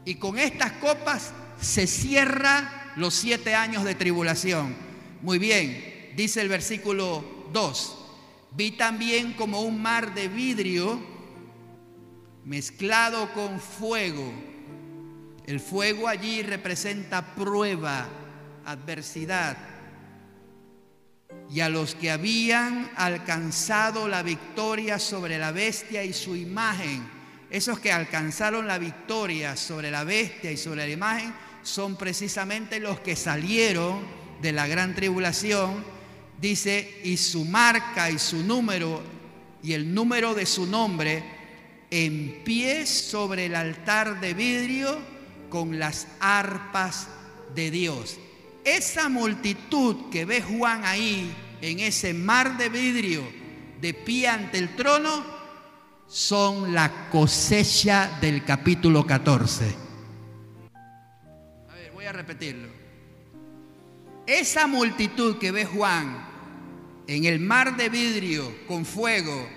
Y con estas copas se cierra los siete años de tribulación. Muy bien, dice el versículo 2. Vi también como un mar de vidrio mezclado con fuego. El fuego allí representa prueba, adversidad y a los que habían alcanzado la victoria sobre la bestia y su imagen. Esos que alcanzaron la victoria sobre la bestia y sobre la imagen son precisamente los que salieron de la gran tribulación. Dice, y su marca y su número y el número de su nombre en pie sobre el altar de vidrio con las arpas de Dios. Esa multitud que ve Juan ahí, en ese mar de vidrio, de pie ante el trono, son la cosecha del capítulo 14. A ver, voy a repetirlo. Esa multitud que ve Juan en el mar de vidrio con fuego,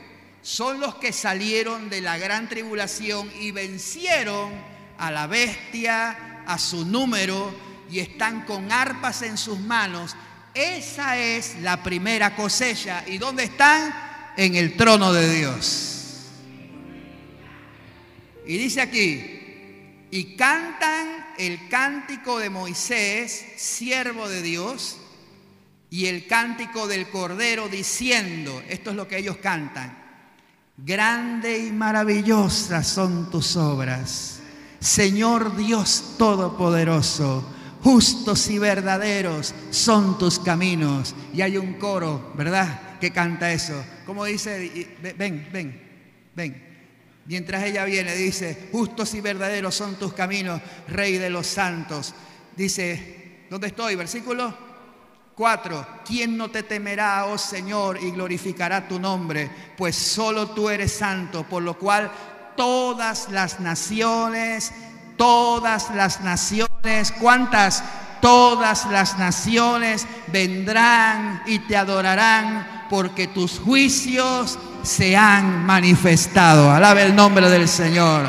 son los que salieron de la gran tribulación y vencieron a la bestia, a su número, y están con arpas en sus manos. Esa es la primera cosecha. ¿Y dónde están? En el trono de Dios. Y dice aquí, y cantan el cántico de Moisés, siervo de Dios, y el cántico del Cordero diciendo, esto es lo que ellos cantan, grande y maravillosa son tus obras, Señor Dios Todopoderoso justos y verdaderos son tus caminos. Y hay un coro, ¿verdad? Que canta eso. Como dice, ven, ven, ven. Mientras ella viene, dice, justos y verdaderos son tus caminos, Rey de los santos. Dice, ¿dónde estoy? Versículo 4. ¿Quién no te temerá, oh Señor, y glorificará tu nombre? Pues solo tú eres santo, por lo cual todas las naciones todas las naciones, ¿cuántas? Todas las naciones vendrán y te adorarán porque tus juicios se han manifestado. Alabe el nombre del Señor.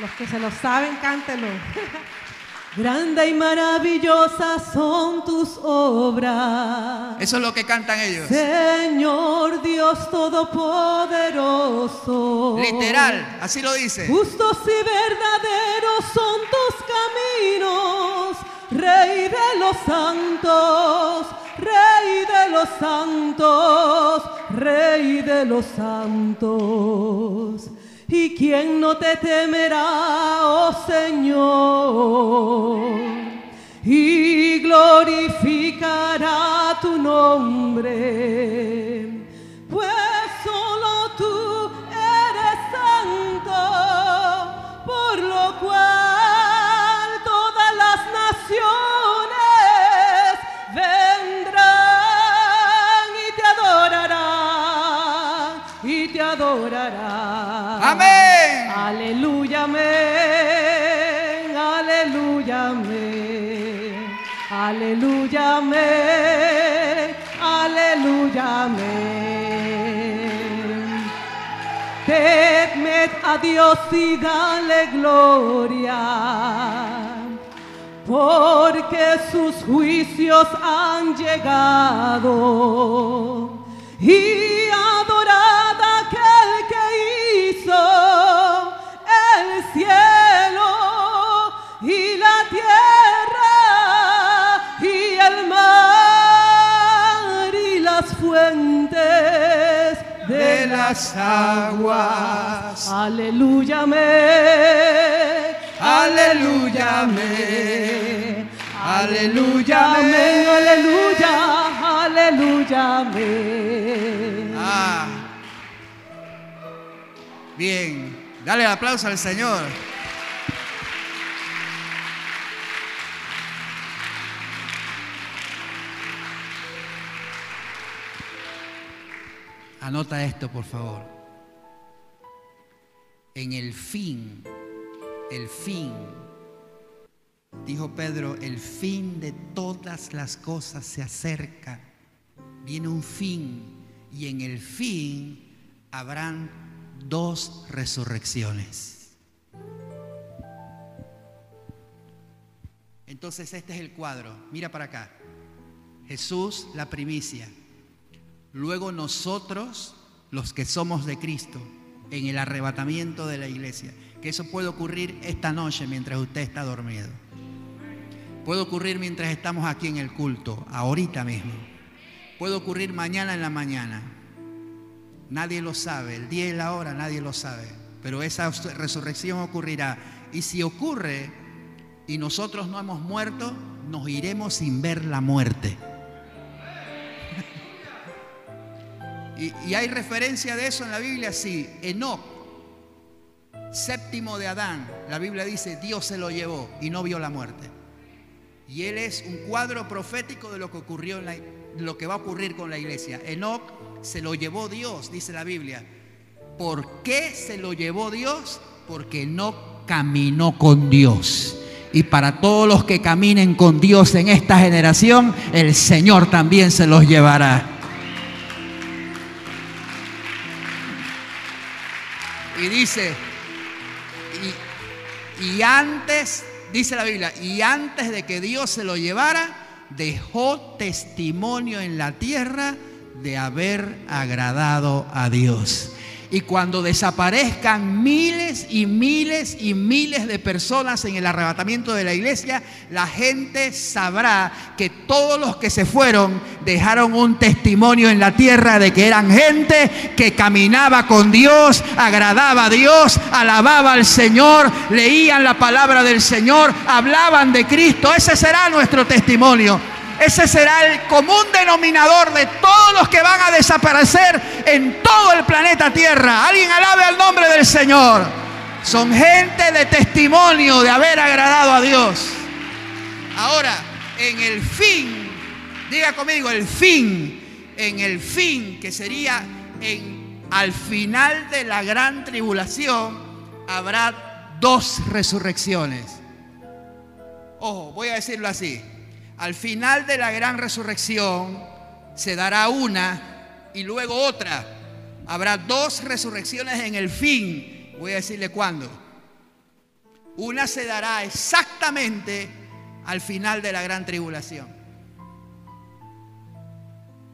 Los que se lo saben, cántelo. Grande y maravillosa son tus obras. Eso es lo que cantan ellos. Señor Dios Todopoderoso. Literal, así lo dice. Justos y verdaderos son tus caminos, Rey de los santos, Rey de los santos, Rey de los santos. ¿Y quién no te temerá, oh Señor? Y glorificará tu nombre. Aleluya, amén. Aleluya, amén. Aleluya, amén. Aleluya, amén. Temed a Dios y dale gloria, porque sus juicios han llegado. Y adorad a aquel que hizo cielo y la tierra y el mar y las fuentes de las aguas. Aleluya, amén. Aleluya, amén. Aleluya, amén. Aleluya, aleluya, amén. Ah. Bien, dale aplauso al Señor. Anota esto, por favor. En el fin, el fin, dijo Pedro, el fin de todas las cosas se acerca. Viene un fin y en el fin habrán dos resurrecciones. Entonces este es el cuadro. Mira para acá. Jesús, la primicia. Luego nosotros, los que somos de Cristo, en el arrebatamiento de la iglesia. Que eso puede ocurrir esta noche mientras usted está dormido. Puede ocurrir mientras estamos aquí en el culto, ahorita mismo. Puede ocurrir mañana en la mañana. Nadie lo sabe. El día y la hora nadie lo sabe. Pero esa resurrección ocurrirá. Y si ocurre y nosotros no hemos muerto, nos iremos sin ver la muerte. y, hay referencia de eso en la Biblia, sí. Enoch, séptimo de Adán, la Biblia dice, Dios se lo llevó y no vio la muerte. Y él es un cuadro profético de lo que ocurrió en la, lo que va a ocurrir con la iglesia. Enoch se lo llevó Dios, dice la Biblia. ¿Por qué se lo llevó Dios? Porque Enoch caminó con Dios. Y para todos los que caminen con Dios en esta generación, el Señor también se los llevará. Y dice, y, y, antes, dice la Biblia, y antes de que Dios se lo llevara, dejó testimonio en la tierra de haber agradado a Dios. Y cuando desaparezcan miles y miles y miles de personas en el arrebatamiento de la iglesia, la gente sabrá que todos los que se fueron dejaron un testimonio en la tierra de que eran gente que caminaba con Dios, agradaba a Dios, alababa al Señor, leían la palabra del Señor, hablaban de Cristo. Ese será nuestro testimonio. Ese será el común denominador de todos los que van a desaparecer en todo el planeta Tierra. Alguien alabe al nombre del Señor. Son gente de testimonio de haber agradado a Dios. Ahora, en el fin, diga conmigo, el fin, en el fin, que sería en, al final de la gran tribulación, habrá dos resurrecciones. Ojo, voy a decirlo así. Al final de la gran resurrección se dará una y luego otra. Habrá dos resurrecciones en el fin. Voy a decirle cuándo. Una se dará exactamente al final de la gran tribulación.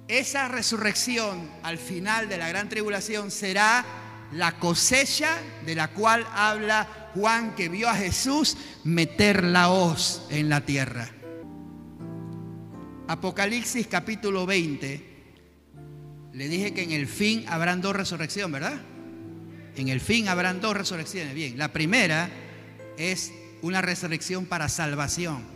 Esa resurrección al final de la gran tribulación será la cosecha de la cual habla Juan que vio a Jesús meter la hoz en la tierra. Apocalipsis capítulo 20. Le dije que en el fin habrán dos resurrecciones, ¿verdad? En el fin habrán dos resurrecciones. Bien, la primera es una resurrección para salvación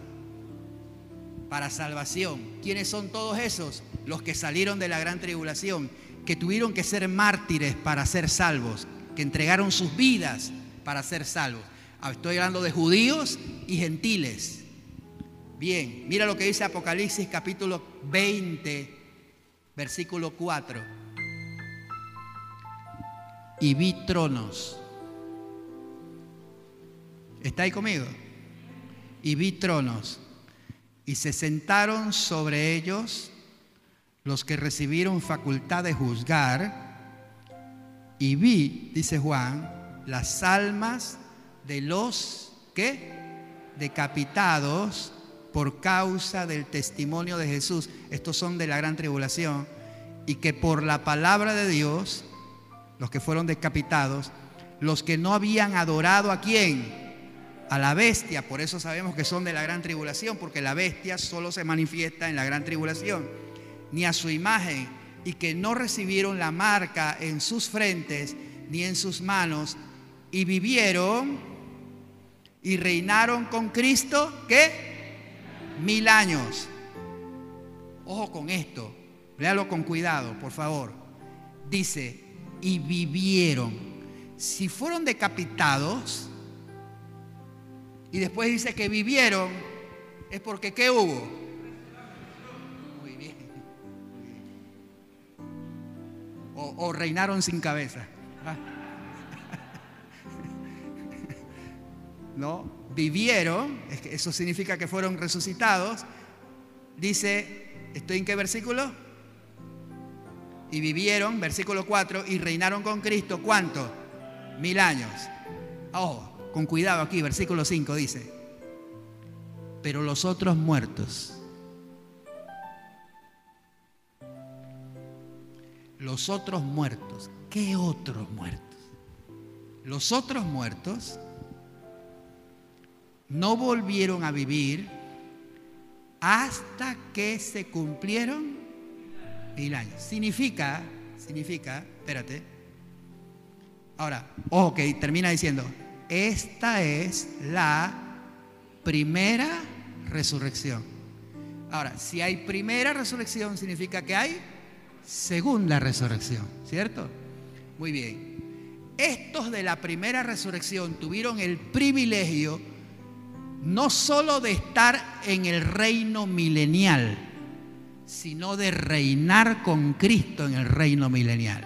para salvación. ¿Quiénes son todos esos? Los que salieron de la gran tribulación, que tuvieron que ser mártires para ser salvos, que entregaron sus vidas para ser salvos. Estoy hablando de judíos y gentiles. Bien, mira lo que dice Apocalipsis capítulo 20, versículo 4. Y vi tronos. ¿Está ahí conmigo? Y vi tronos y se sentaron sobre ellos los que recibieron facultad de juzgar, y vi, dice Juan, las almas de los que decapitados por causa del testimonio de Jesús, estos son de la gran tribulación, y que por la palabra de Dios, los que fueron decapitados, los que no habían adorado a quién, a la bestia, por eso sabemos que son de la gran tribulación, porque la bestia solo se manifiesta en la gran tribulación, ni a su imagen, y que no recibieron la marca en sus frentes ni en sus manos, y vivieron y reinaron con Cristo, ¿qué? Mil años. Ojo con esto, léalo con cuidado, por favor. Dice, y vivieron. Si fueron decapitados, y después dice que vivieron, es porque ¿qué hubo? Muy bien. O, reinaron sin cabeza. Ah. ¿No? Vivieron, eso significa que fueron resucitados. Dice, ¿estoy en qué versículo? Y vivieron, versículo 4, y reinaron con Cristo, ¿cuánto? Mil años. Oh, con cuidado aquí, versículo 5 dice, pero los otros muertos, los otros muertos, ¿qué otros muertos? Los otros muertos no volvieron a vivir hasta que se cumplieron mil años. Significa, significa, espérate. Ahora, ojo que termina diciendo, esta es la primera resurrección. Ahora, si hay primera resurrección, significa que hay segunda resurrección, ¿cierto? Muy bien. Estos de la primera resurrección tuvieron el privilegio no solo de estar en el reino milenial, sino de reinar con Cristo en el reino milenial.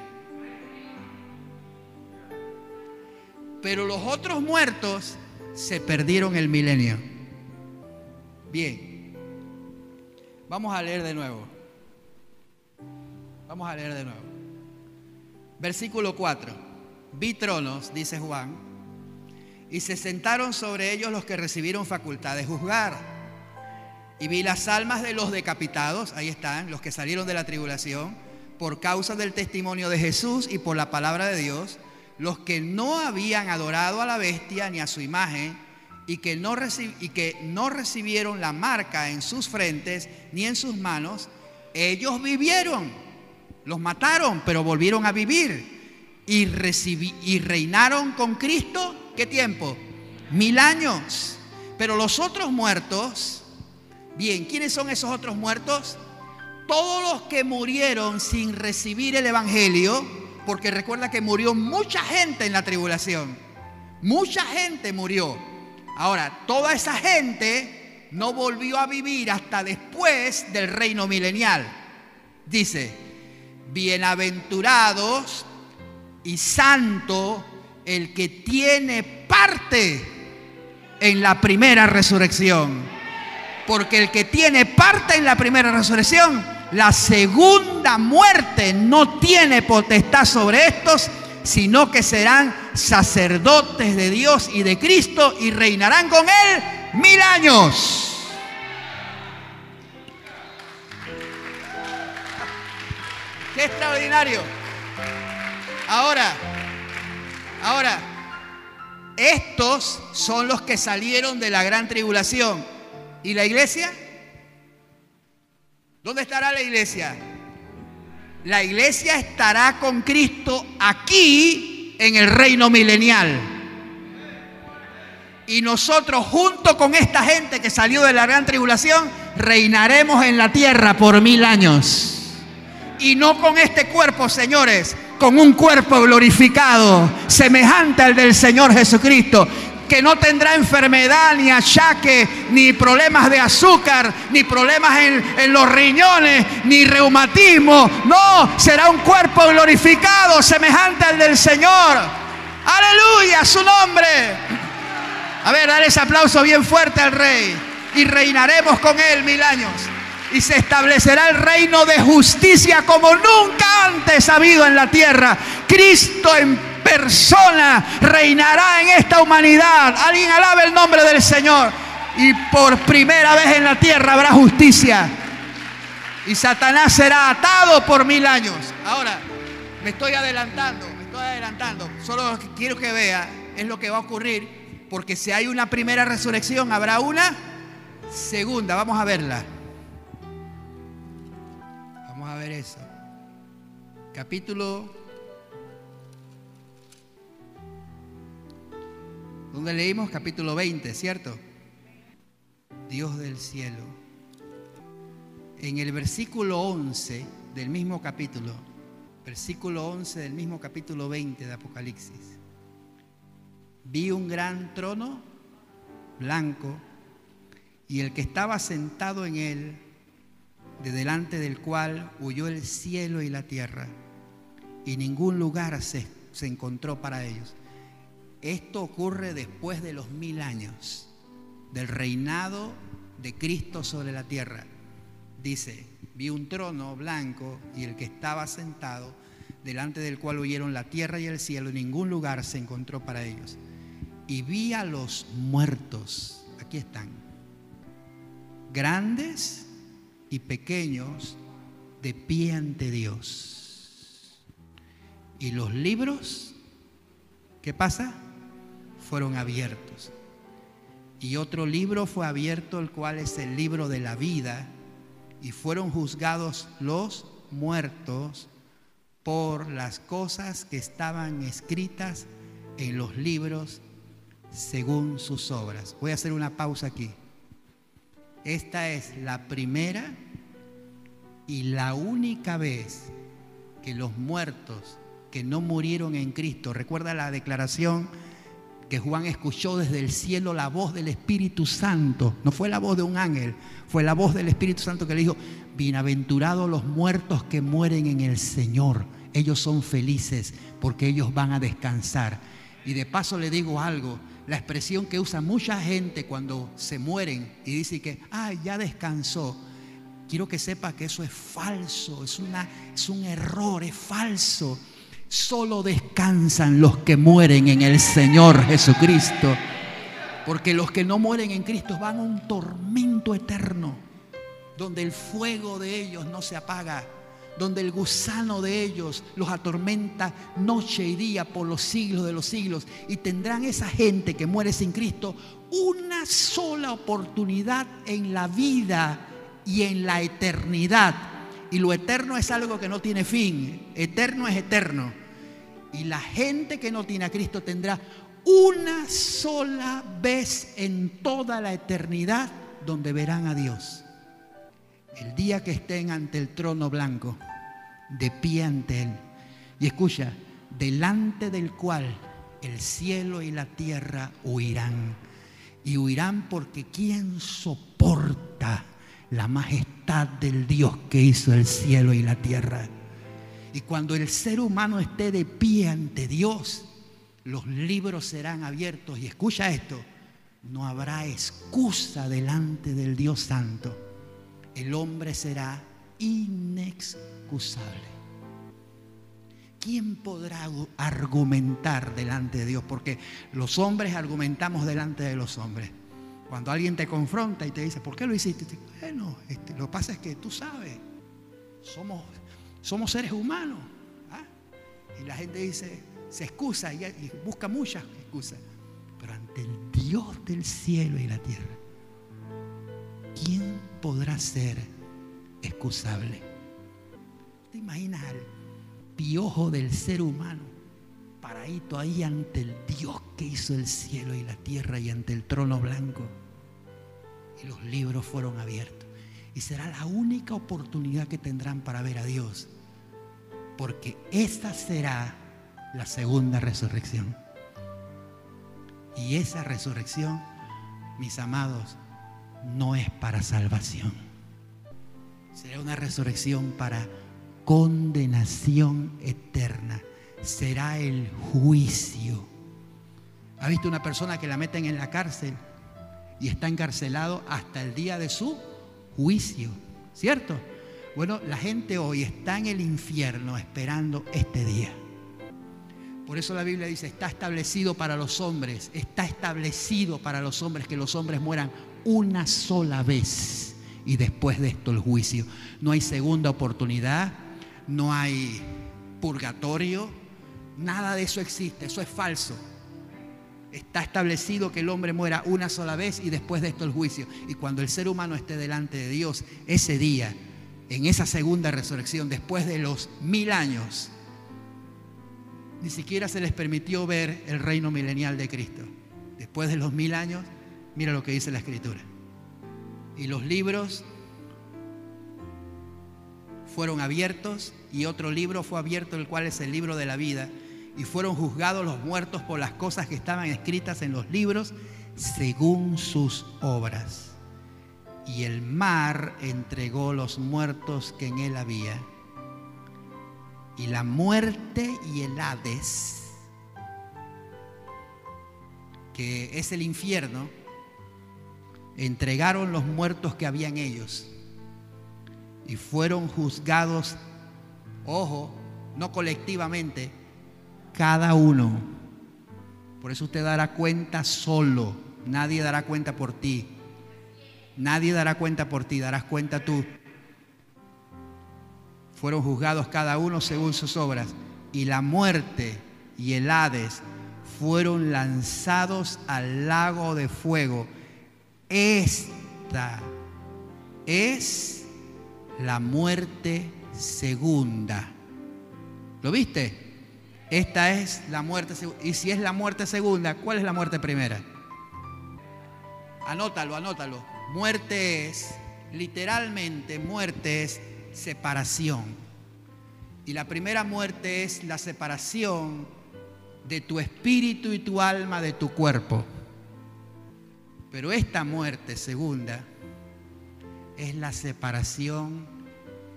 Pero los otros muertos se perdieron el milenio. Bien, vamos a leer de nuevo. Vamos a leer de nuevo. Versículo 4. Vi tronos, dice Juan, y se sentaron sobre ellos los que recibieron facultad de juzgar. Y vi las almas de los decapitados, ahí están, los que salieron de la tribulación, por causa del testimonio de Jesús y por la palabra de Dios los que no habían adorado a la bestia ni a su imagen y que no, recibieron la marca en sus frentes ni en sus manos, ellos vivieron, los mataron, pero volvieron a vivir y, y reinaron con Cristo, ¿qué tiempo? Mil años. Pero los otros muertos, bien, ¿quiénes son esos otros muertos? Todos los que murieron sin recibir el Evangelio, porque recuerda que murió mucha gente en la tribulación. Mucha gente murió. Ahora, toda esa gente no volvió a vivir hasta después del reino milenial. Dice, bienaventurados y santo el que tiene parte en la primera resurrección. Porque el que tiene parte en la primera resurrección la segunda muerte no tiene potestad sobre estos, sino que serán sacerdotes de Dios y de Cristo y reinarán con Él mil años. ¡Qué extraordinario! Ahora, ahora, estos son los que salieron de la gran tribulación. ¿Y la iglesia? ¿Dónde estará la iglesia? La iglesia estará con Cristo aquí en el reino milenial. Y nosotros junto con esta gente que salió de la gran tribulación, reinaremos en la tierra por mil años. Y no con este cuerpo, señores, con un cuerpo glorificado, semejante al del Señor Jesucristo, que no tendrá enfermedad, ni achaque, ni problemas de azúcar, ni problemas en, los riñones, ni reumatismo. No, será un cuerpo glorificado, semejante al del Señor. Aleluya, su nombre. A ver, dale ese aplauso bien fuerte al Rey. Y reinaremos con Él mil años y se establecerá el reino de justicia como nunca antes ha habido en la tierra. Cristo en persona reinará en esta humanidad. Alguien alabe el nombre del Señor. Y por primera vez en la tierra habrá justicia. Y Satanás será atado por mil años. Ahora, me estoy adelantando, me estoy adelantando. Solo quiero que vea es lo que va a ocurrir. Porque si hay una primera resurrección, habrá una segunda. Vamos a verla. Eso. Capítulo... ¿Dónde leímos? Capítulo 20, ¿cierto? Dios del cielo. En el versículo 11 del mismo capítulo, versículo 11 del mismo capítulo 20 de Apocalipsis, vi un gran trono blanco y el que estaba sentado en él de delante del cual huyó el cielo y la tierra, y ningún lugar se, se, encontró para ellos. Esto ocurre después de los mil años del reinado de Cristo sobre la tierra. Dice, vi un trono blanco y el que estaba sentado, delante del cual huyeron la tierra y el cielo, y ningún lugar se encontró para ellos. Y vi a los muertos, aquí están, grandes y pequeños de pie ante Dios. Y los libros, ¿qué pasa? Fueron abiertos. Y otro libro fue abierto, el cual es el libro de la vida. Y fueron juzgados los muertos por las cosas que estaban escritas en los libros según sus obras. Voy a hacer una pausa aquí. Esta es la primera y la única vez que los muertos que no murieron en Cristo, recuerda la declaración que Juan escuchó desde el cielo la voz del Espíritu Santo, no fue la voz de un ángel, fue la voz del Espíritu Santo que le dijo, bienaventurados los muertos que mueren en el Señor, ellos son felices porque ellos van a descansar. Y de paso le digo algo, la expresión que usa mucha gente cuando se mueren y dice que, ah, ya descansó. Quiero que sepa que eso es falso, es, una, es un error, es falso. Solo descansan los que mueren en el Señor Jesucristo. Porque los que no mueren en Cristo van a un tormento eterno, donde el fuego de ellos no se apaga donde el gusano de ellos los atormenta noche y día por los siglos de los siglos. Y tendrán esa gente que muere sin Cristo una sola oportunidad en la vida y en la eternidad. Y lo eterno es algo que no tiene fin. Eterno es eterno. Y la gente que no tiene a Cristo tendrá una sola vez en toda la eternidad donde verán a Dios. El día que estén ante el trono blanco, de pie ante Él. Y escucha, delante del cual el cielo y la tierra huirán. Y huirán porque ¿quién soporta la majestad del Dios que hizo el cielo y la tierra? Y cuando el ser humano esté de pie ante Dios, los libros serán abiertos. Y escucha esto, no habrá excusa delante del Dios Santo el hombre será inexcusable. ¿quién podrá argumentar delante de Dios? Porque los hombres argumentamos delante de los hombres. Cuando alguien te confronta y te dice, ¿por qué lo hiciste? bueno, este, lo que pasa es que tú sabes, somos, somos seres humanos. ¿ah? Y la gente dice, se excusa y, y busca muchas excusas. Pero ante el Dios del cielo y la tierra, ¿quién podrá ser excusable? ¿Te imaginas al piojo del ser humano paradito ahí ante el Dios que hizo el cielo y la tierra y ante el trono blanco? y los libros fueron abiertos. Y será la única oportunidad que tendrán para ver a Dios. Porque esta será la segunda resurrección. Y esa resurrección, mis amados, no es para salvación. Será una resurrección para condenación eterna. Será el juicio. ¿Ha visto una persona que la meten en la cárcel? y está encarcelado hasta el día de su juicio, ¿cierto? Bueno, la gente hoy está en el infierno esperando este día. Por eso la Biblia dice, está establecido para los hombres, está establecido para los hombres que los hombres mueran una sola vez y después de esto el juicio. No hay segunda oportunidad, no hay purgatorio, nada de eso existe, eso es falso. Está establecido que el hombre muera una sola vez y después de esto el juicio. Y cuando el ser humano esté delante de Dios, ese día, en esa segunda resurrección, después de los mil años, ni siquiera se les permitió ver el reino milenial de Cristo. Después de los mil años, mira lo que dice la escritura. Y los libros fueron abiertos y otro libro fue abierto, el cual es el libro de la vida y fueron juzgados los muertos por las cosas que estaban escritas en los libros según sus obras. Y el mar entregó los muertos que en él había. Y la muerte y el Hades, que es el infierno, entregaron los muertos que había en ellos. Y fueron juzgados, ojo, no colectivamente, cada uno. Por eso usted dará cuenta solo. Nadie dará cuenta por ti. Nadie dará cuenta por ti, darás cuenta tú. Fueron juzgados cada uno según sus obras. Y la muerte y el Hades fueron lanzados al lago de fuego. Esta es la muerte segunda. ¿Lo viste? Esta es la muerte segunda. Y si es la muerte segunda, ¿cuál es la muerte primera? Anótalo, anótalo. Muerte es, literalmente, muerte es separación. Y la primera muerte es la separación de tu espíritu y tu alma de tu cuerpo. Pero esta muerte segunda es la separación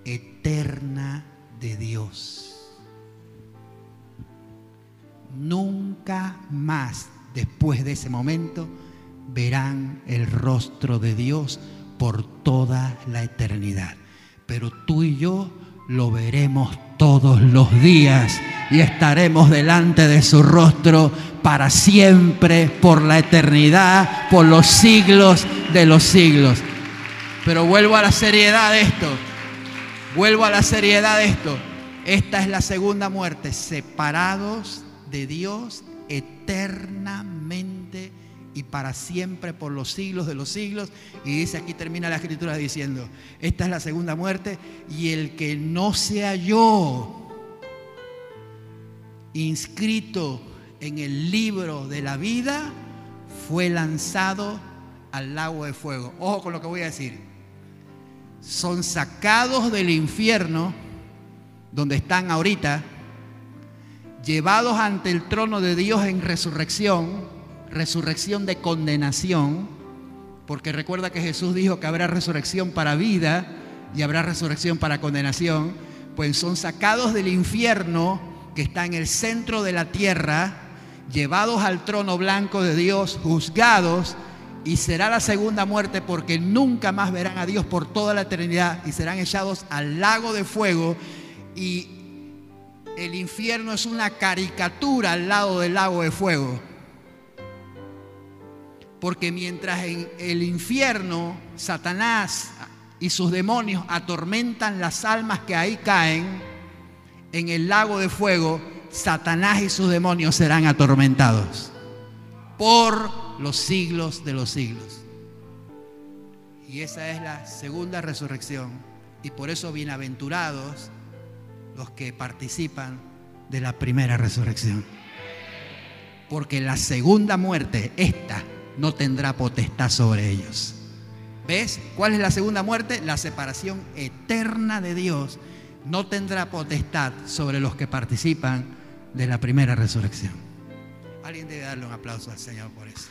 eterna de Dios nunca más después de ese momento verán el rostro de Dios por toda la eternidad. Pero tú y yo lo veremos todos los días y estaremos delante de su rostro para siempre, por la eternidad, por los siglos de los siglos. Pero vuelvo a la seriedad de esto. Vuelvo a la seriedad de esto. Esta es la segunda muerte, separados de Dios eternamente y para siempre por los siglos de los siglos. Y dice aquí termina la escritura diciendo, esta es la segunda muerte y el que no se halló inscrito en el libro de la vida fue lanzado al lago de fuego. Ojo con lo que voy a decir. Son sacados del infierno donde están ahorita llevados ante el trono de Dios en resurrección, resurrección de condenación, porque recuerda que Jesús dijo que habrá resurrección para vida y habrá resurrección para condenación, pues son sacados del infierno que está en el centro de la tierra, llevados al trono blanco de Dios, juzgados, y será la segunda muerte porque nunca más verán a Dios por toda la eternidad y serán echados al lago de fuego y el infierno es una caricatura al lado del lago de fuego. Porque mientras en el infierno Satanás y sus demonios atormentan las almas que ahí caen, en el lago de fuego Satanás y sus demonios serán atormentados por los siglos de los siglos. Y esa es la segunda resurrección. Y por eso bienaventurados los que participan de la primera resurrección. Porque la segunda muerte, esta, no tendrá potestad sobre ellos. ¿Ves? ¿Cuál es la segunda muerte? La separación eterna de Dios no tendrá potestad sobre los que participan de la primera resurrección. Alguien debe darle un aplauso al Señor por eso.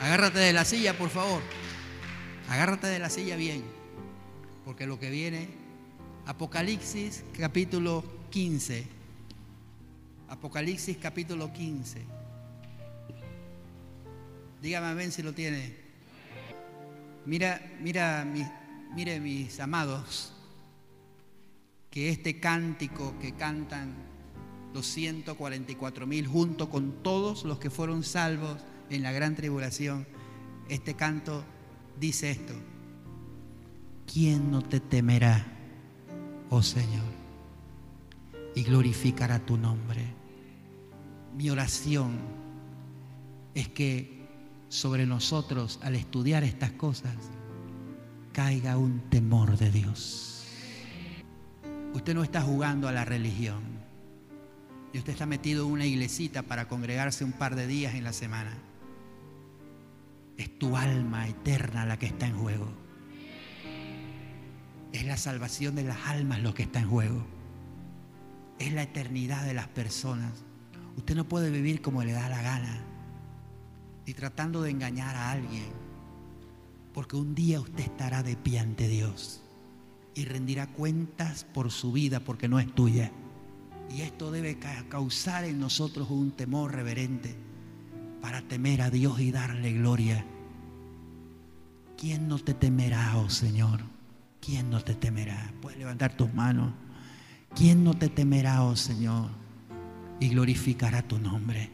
Agárrate de la silla, por favor. Agárrate de la silla bien. Porque lo que viene, Apocalipsis capítulo 15. Apocalipsis capítulo 15. Dígame a ver si lo tiene. Mira, mira, mire mis amados, que este cántico que cantan los 144 mil junto con todos los que fueron salvos en la gran tribulación, este canto dice esto. ¿Quién no te temerá, oh Señor? Y glorificará tu nombre. Mi oración es que sobre nosotros al estudiar estas cosas caiga un temor de Dios. Usted no está jugando a la religión. Y usted está metido en una iglesita para congregarse un par de días en la semana. Es tu alma eterna la que está en juego. Es la salvación de las almas lo que está en juego. Es la eternidad de las personas. Usted no puede vivir como le da la gana y tratando de engañar a alguien. Porque un día usted estará de pie ante Dios y rendirá cuentas por su vida porque no es tuya. Y esto debe causar en nosotros un temor reverente para temer a Dios y darle gloria. ¿Quién no te temerá, oh Señor? ¿Quién no te temerá? Puedes levantar tus manos. ¿Quién no te temerá, oh Señor? Y glorificará tu nombre.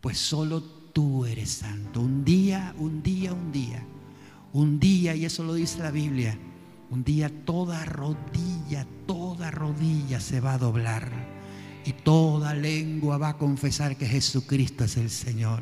Pues solo tú eres santo. Un día, un día, un día. Un día, y eso lo dice la Biblia, un día toda rodilla, toda rodilla se va a doblar y toda lengua va a confesar que Jesucristo es el Señor.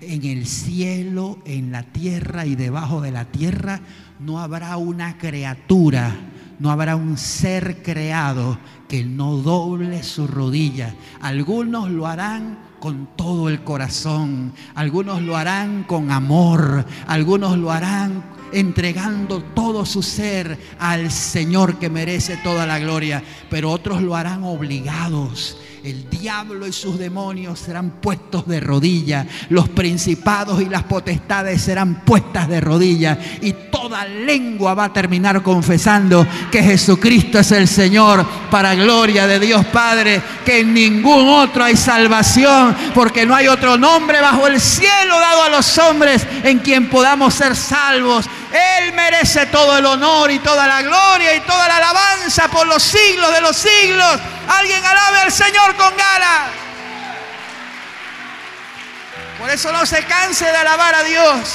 En el cielo, en la tierra y debajo de la tierra no habrá una criatura, no habrá un ser creado que no doble su rodilla. Algunos lo harán con todo el corazón, algunos lo harán con amor, algunos lo harán entregando todo su ser al Señor que merece toda la gloria, pero otros lo harán obligados. El diablo y sus demonios serán puestos de rodillas. Los principados y las potestades serán puestas de rodillas. Y toda lengua va a terminar confesando que Jesucristo es el Señor para gloria de Dios Padre. Que en ningún otro hay salvación. Porque no hay otro nombre bajo el cielo dado a los hombres en quien podamos ser salvos. Él merece todo el honor y toda la gloria y toda la alabanza por los siglos de los siglos. Alguien alabe al Señor con ganas. Por eso no se canse de alabar a Dios.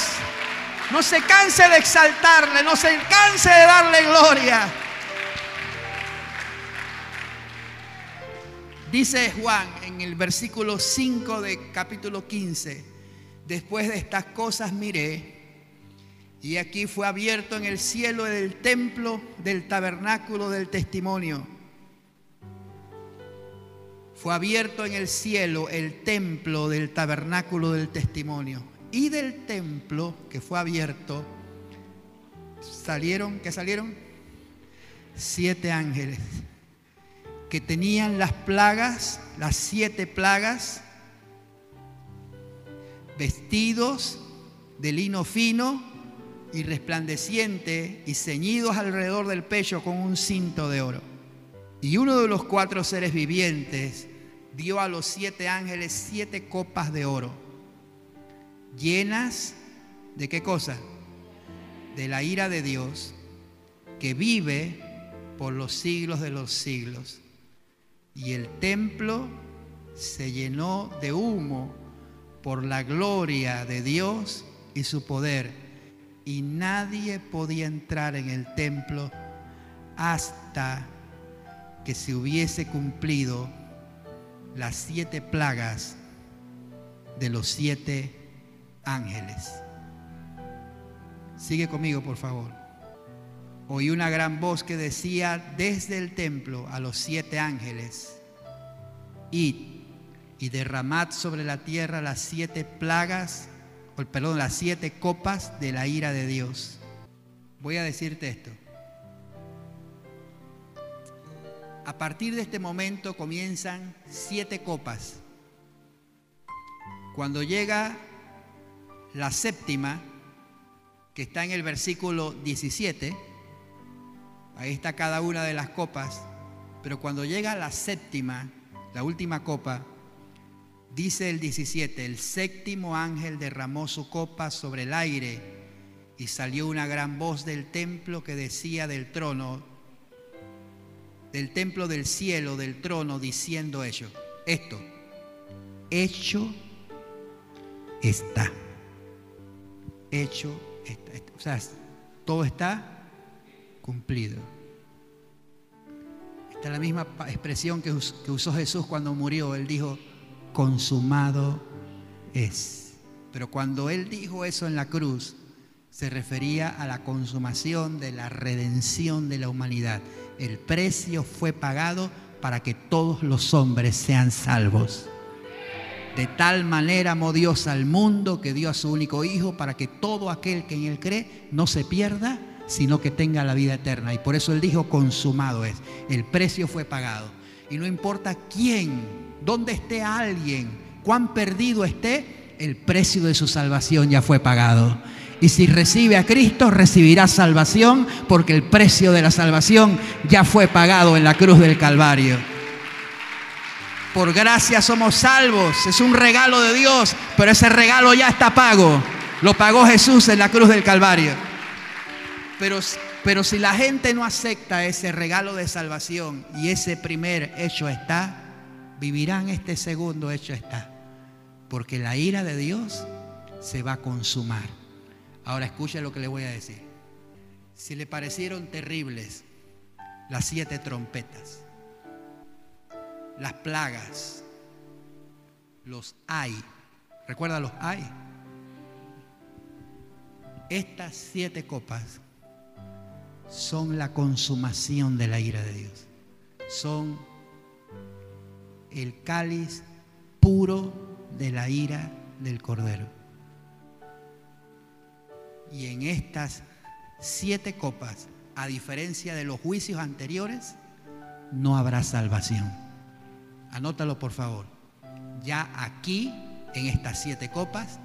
No se canse de exaltarle. No se canse de darle gloria. Dice Juan en el versículo 5 de capítulo 15. Después de estas cosas miré y aquí fue abierto en el cielo del templo del tabernáculo del testimonio. Fue abierto en el cielo el templo del tabernáculo del testimonio. Y del templo que fue abierto salieron, ¿qué salieron? Siete ángeles que tenían las plagas, las siete plagas, vestidos de lino fino y resplandeciente y ceñidos alrededor del pecho con un cinto de oro. Y uno de los cuatro seres vivientes dio a los siete ángeles siete copas de oro, llenas de qué cosa? De la ira de Dios, que vive por los siglos de los siglos. Y el templo se llenó de humo por la gloria de Dios y su poder. Y nadie podía entrar en el templo hasta que se hubiese cumplido las siete plagas de los siete ángeles. Sigue conmigo, por favor. Oí una gran voz que decía desde el templo a los siete ángeles, id y derramad sobre la tierra las siete plagas, perdón, las siete copas de la ira de Dios. Voy a decirte esto. A partir de este momento comienzan siete copas. Cuando llega la séptima, que está en el versículo 17, ahí está cada una de las copas, pero cuando llega la séptima, la última copa, dice el 17, el séptimo ángel derramó su copa sobre el aire y salió una gran voz del templo que decía del trono, del templo del cielo, del trono, diciendo ello, esto, hecho está, hecho está, o sea, todo está cumplido. Esta es la misma expresión que usó Jesús cuando murió, él dijo, consumado es. Pero cuando él dijo eso en la cruz, se refería a la consumación de la redención de la humanidad. El precio fue pagado para que todos los hombres sean salvos. De tal manera amó Dios al mundo que dio a su único Hijo para que todo aquel que en Él cree no se pierda, sino que tenga la vida eterna. Y por eso Él dijo, consumado es. El precio fue pagado. Y no importa quién, dónde esté alguien, cuán perdido esté, el precio de su salvación ya fue pagado. Y si recibe a Cristo, recibirá salvación porque el precio de la salvación ya fue pagado en la cruz del Calvario. Por gracia somos salvos, es un regalo de Dios, pero ese regalo ya está pago. Lo pagó Jesús en la cruz del Calvario. Pero, pero si la gente no acepta ese regalo de salvación y ese primer hecho está, vivirán este segundo hecho está. Porque la ira de Dios se va a consumar. Ahora escuche lo que le voy a decir. Si le parecieron terribles las siete trompetas, las plagas, los hay, recuerda los hay. Estas siete copas son la consumación de la ira de Dios. Son el cáliz puro de la ira del Cordero. Y en estas siete copas, a diferencia de los juicios anteriores, no habrá salvación. Anótalo por favor. Ya aquí, en estas siete copas,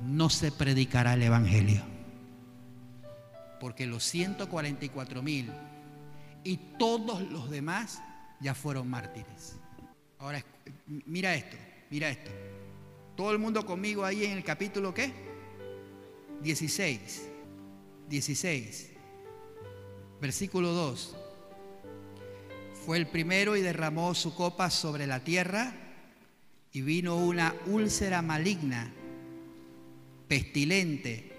no se predicará el Evangelio. Porque los 144 mil y todos los demás ya fueron mártires. Ahora, mira esto, mira esto. Todo el mundo conmigo ahí en el capítulo qué? 16, 16, versículo 2. Fue el primero y derramó su copa sobre la tierra y vino una úlcera maligna, pestilente,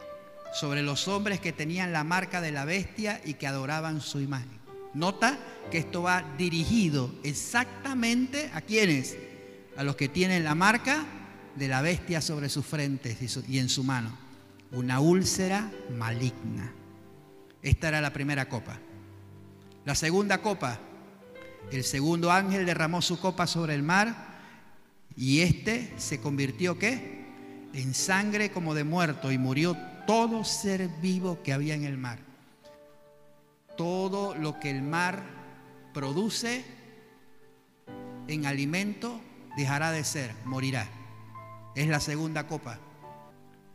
sobre los hombres que tenían la marca de la bestia y que adoraban su imagen. Nota que esto va dirigido exactamente a quienes, a los que tienen la marca de la bestia sobre sus frentes y en su mano una úlcera maligna. Esta era la primera copa. La segunda copa, el segundo ángel derramó su copa sobre el mar y este se convirtió qué? En sangre como de muerto y murió todo ser vivo que había en el mar. Todo lo que el mar produce en alimento dejará de ser, morirá. Es la segunda copa.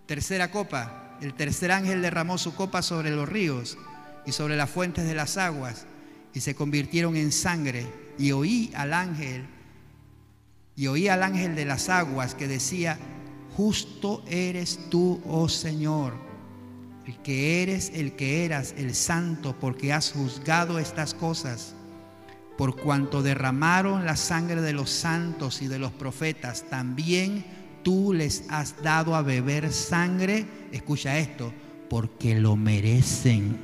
Tercera copa, el tercer ángel derramó su copa sobre los ríos y sobre las fuentes de las aguas y se convirtieron en sangre. Y oí al ángel Y oí al ángel de las aguas que decía, justo eres tú, oh Señor, el que eres, el que eras, el santo, porque has juzgado estas cosas. Por cuanto derramaron la sangre de los santos y de los profetas, también tú les has dado a beber sangre, escucha esto, porque lo merecen.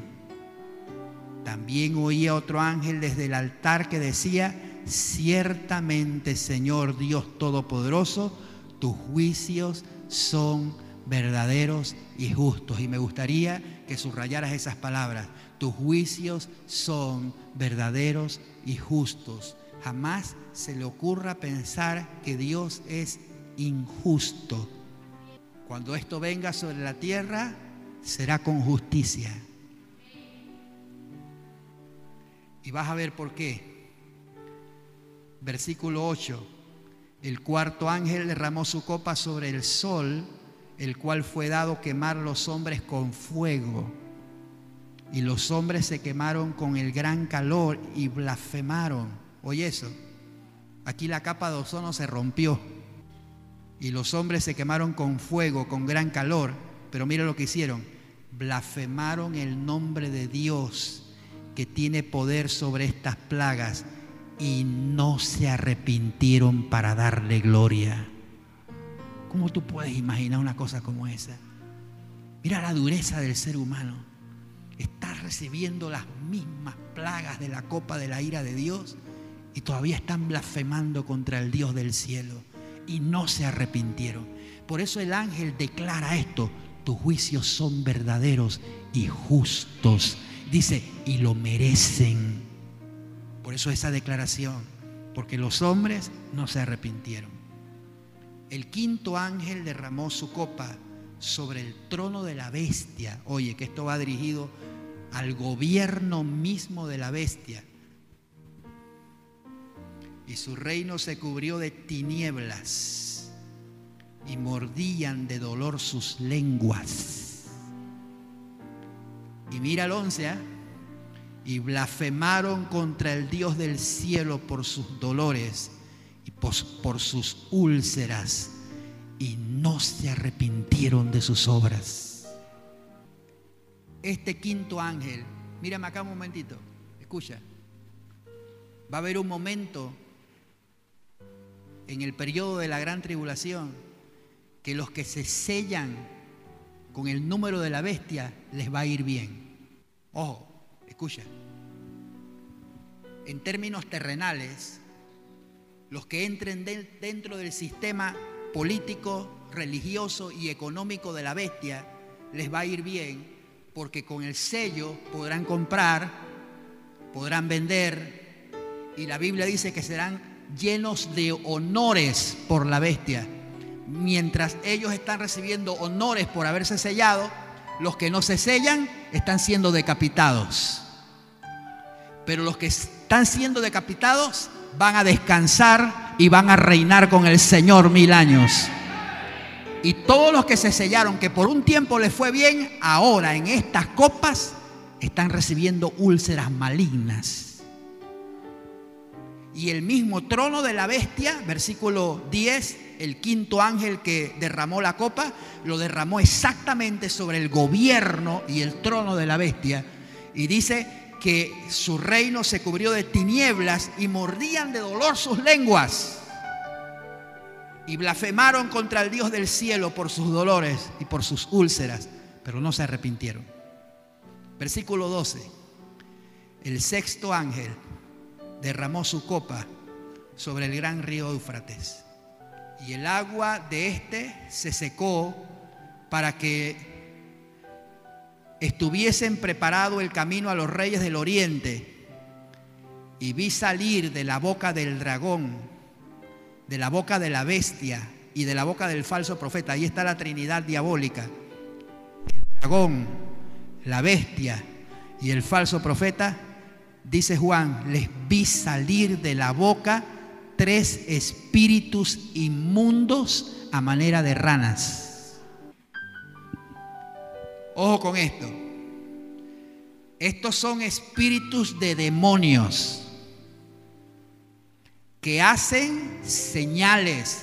También oía otro ángel desde el altar que decía, ciertamente Señor Dios Todopoderoso, tus juicios son verdaderos y justos. Y me gustaría que subrayaras esas palabras. Tus juicios son verdaderos y justos. Jamás se le ocurra pensar que Dios es injusto. Cuando esto venga sobre la tierra, será con justicia. Y vas a ver por qué. Versículo 8. El cuarto ángel derramó su copa sobre el sol, el cual fue dado quemar los hombres con fuego. Y los hombres se quemaron con el gran calor y blasfemaron. Oye eso. Aquí la capa de ozono se rompió. Y los hombres se quemaron con fuego, con gran calor. Pero mira lo que hicieron. Blasfemaron el nombre de Dios que tiene poder sobre estas plagas y no se arrepintieron para darle gloria. ¿Cómo tú puedes imaginar una cosa como esa? Mira la dureza del ser humano. Está recibiendo las mismas plagas de la copa de la ira de Dios y todavía están blasfemando contra el Dios del cielo y no se arrepintieron. Por eso el ángel declara esto, tus juicios son verdaderos y justos. Dice, y lo merecen. Por eso esa declaración, porque los hombres no se arrepintieron. El quinto ángel derramó su copa sobre el trono de la bestia. Oye, que esto va dirigido al gobierno mismo de la bestia. Y su reino se cubrió de tinieblas y mordían de dolor sus lenguas. Y mira el once, ¿ah? y blasfemaron contra el Dios del cielo por sus dolores por sus úlceras y no se arrepintieron de sus obras. Este quinto ángel, mírame acá un momentito, escucha, va a haber un momento en el periodo de la gran tribulación que los que se sellan con el número de la bestia les va a ir bien. Ojo, escucha, en términos terrenales, los que entren dentro del sistema político, religioso y económico de la bestia, les va a ir bien porque con el sello podrán comprar, podrán vender y la Biblia dice que serán llenos de honores por la bestia. Mientras ellos están recibiendo honores por haberse sellado, los que no se sellan están siendo decapitados. Pero los que están siendo decapitados van a descansar y van a reinar con el Señor mil años. Y todos los que se sellaron, que por un tiempo les fue bien, ahora en estas copas están recibiendo úlceras malignas. Y el mismo trono de la bestia, versículo 10, el quinto ángel que derramó la copa, lo derramó exactamente sobre el gobierno y el trono de la bestia. Y dice que su reino se cubrió de tinieblas y mordían de dolor sus lenguas. Y blasfemaron contra el Dios del cielo por sus dolores y por sus úlceras, pero no se arrepintieron. Versículo 12. El sexto ángel derramó su copa sobre el gran río Éufrates y el agua de éste se secó para que estuviesen preparado el camino a los reyes del oriente. Y vi salir de la boca del dragón, de la boca de la bestia y de la boca del falso profeta. Ahí está la Trinidad diabólica. El dragón, la bestia y el falso profeta, dice Juan, les vi salir de la boca tres espíritus inmundos a manera de ranas. Ojo con esto. Estos son espíritus de demonios. que hacen señales,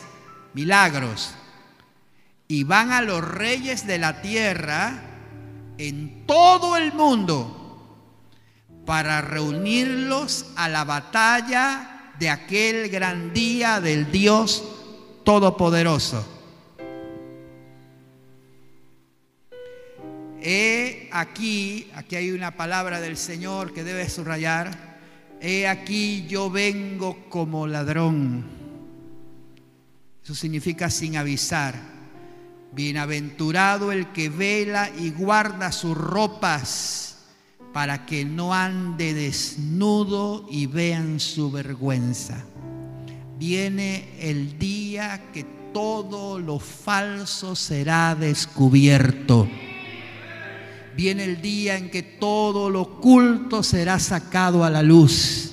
milagros, y van a los reyes de la tierra en todo el mundo para reunirlos a la batalla de aquel gran día del Dios Todopoderoso. He aquí, aquí hay una palabra del Señor que debe subrayar. He aquí yo vengo como ladrón. Eso significa sin avisar. Bienaventurado el que vela y guarda sus ropas para que no ande desnudo y vean su vergüenza. Viene el día que todo lo falso será descubierto. Viene el día en que todo lo oculto será sacado a la luz.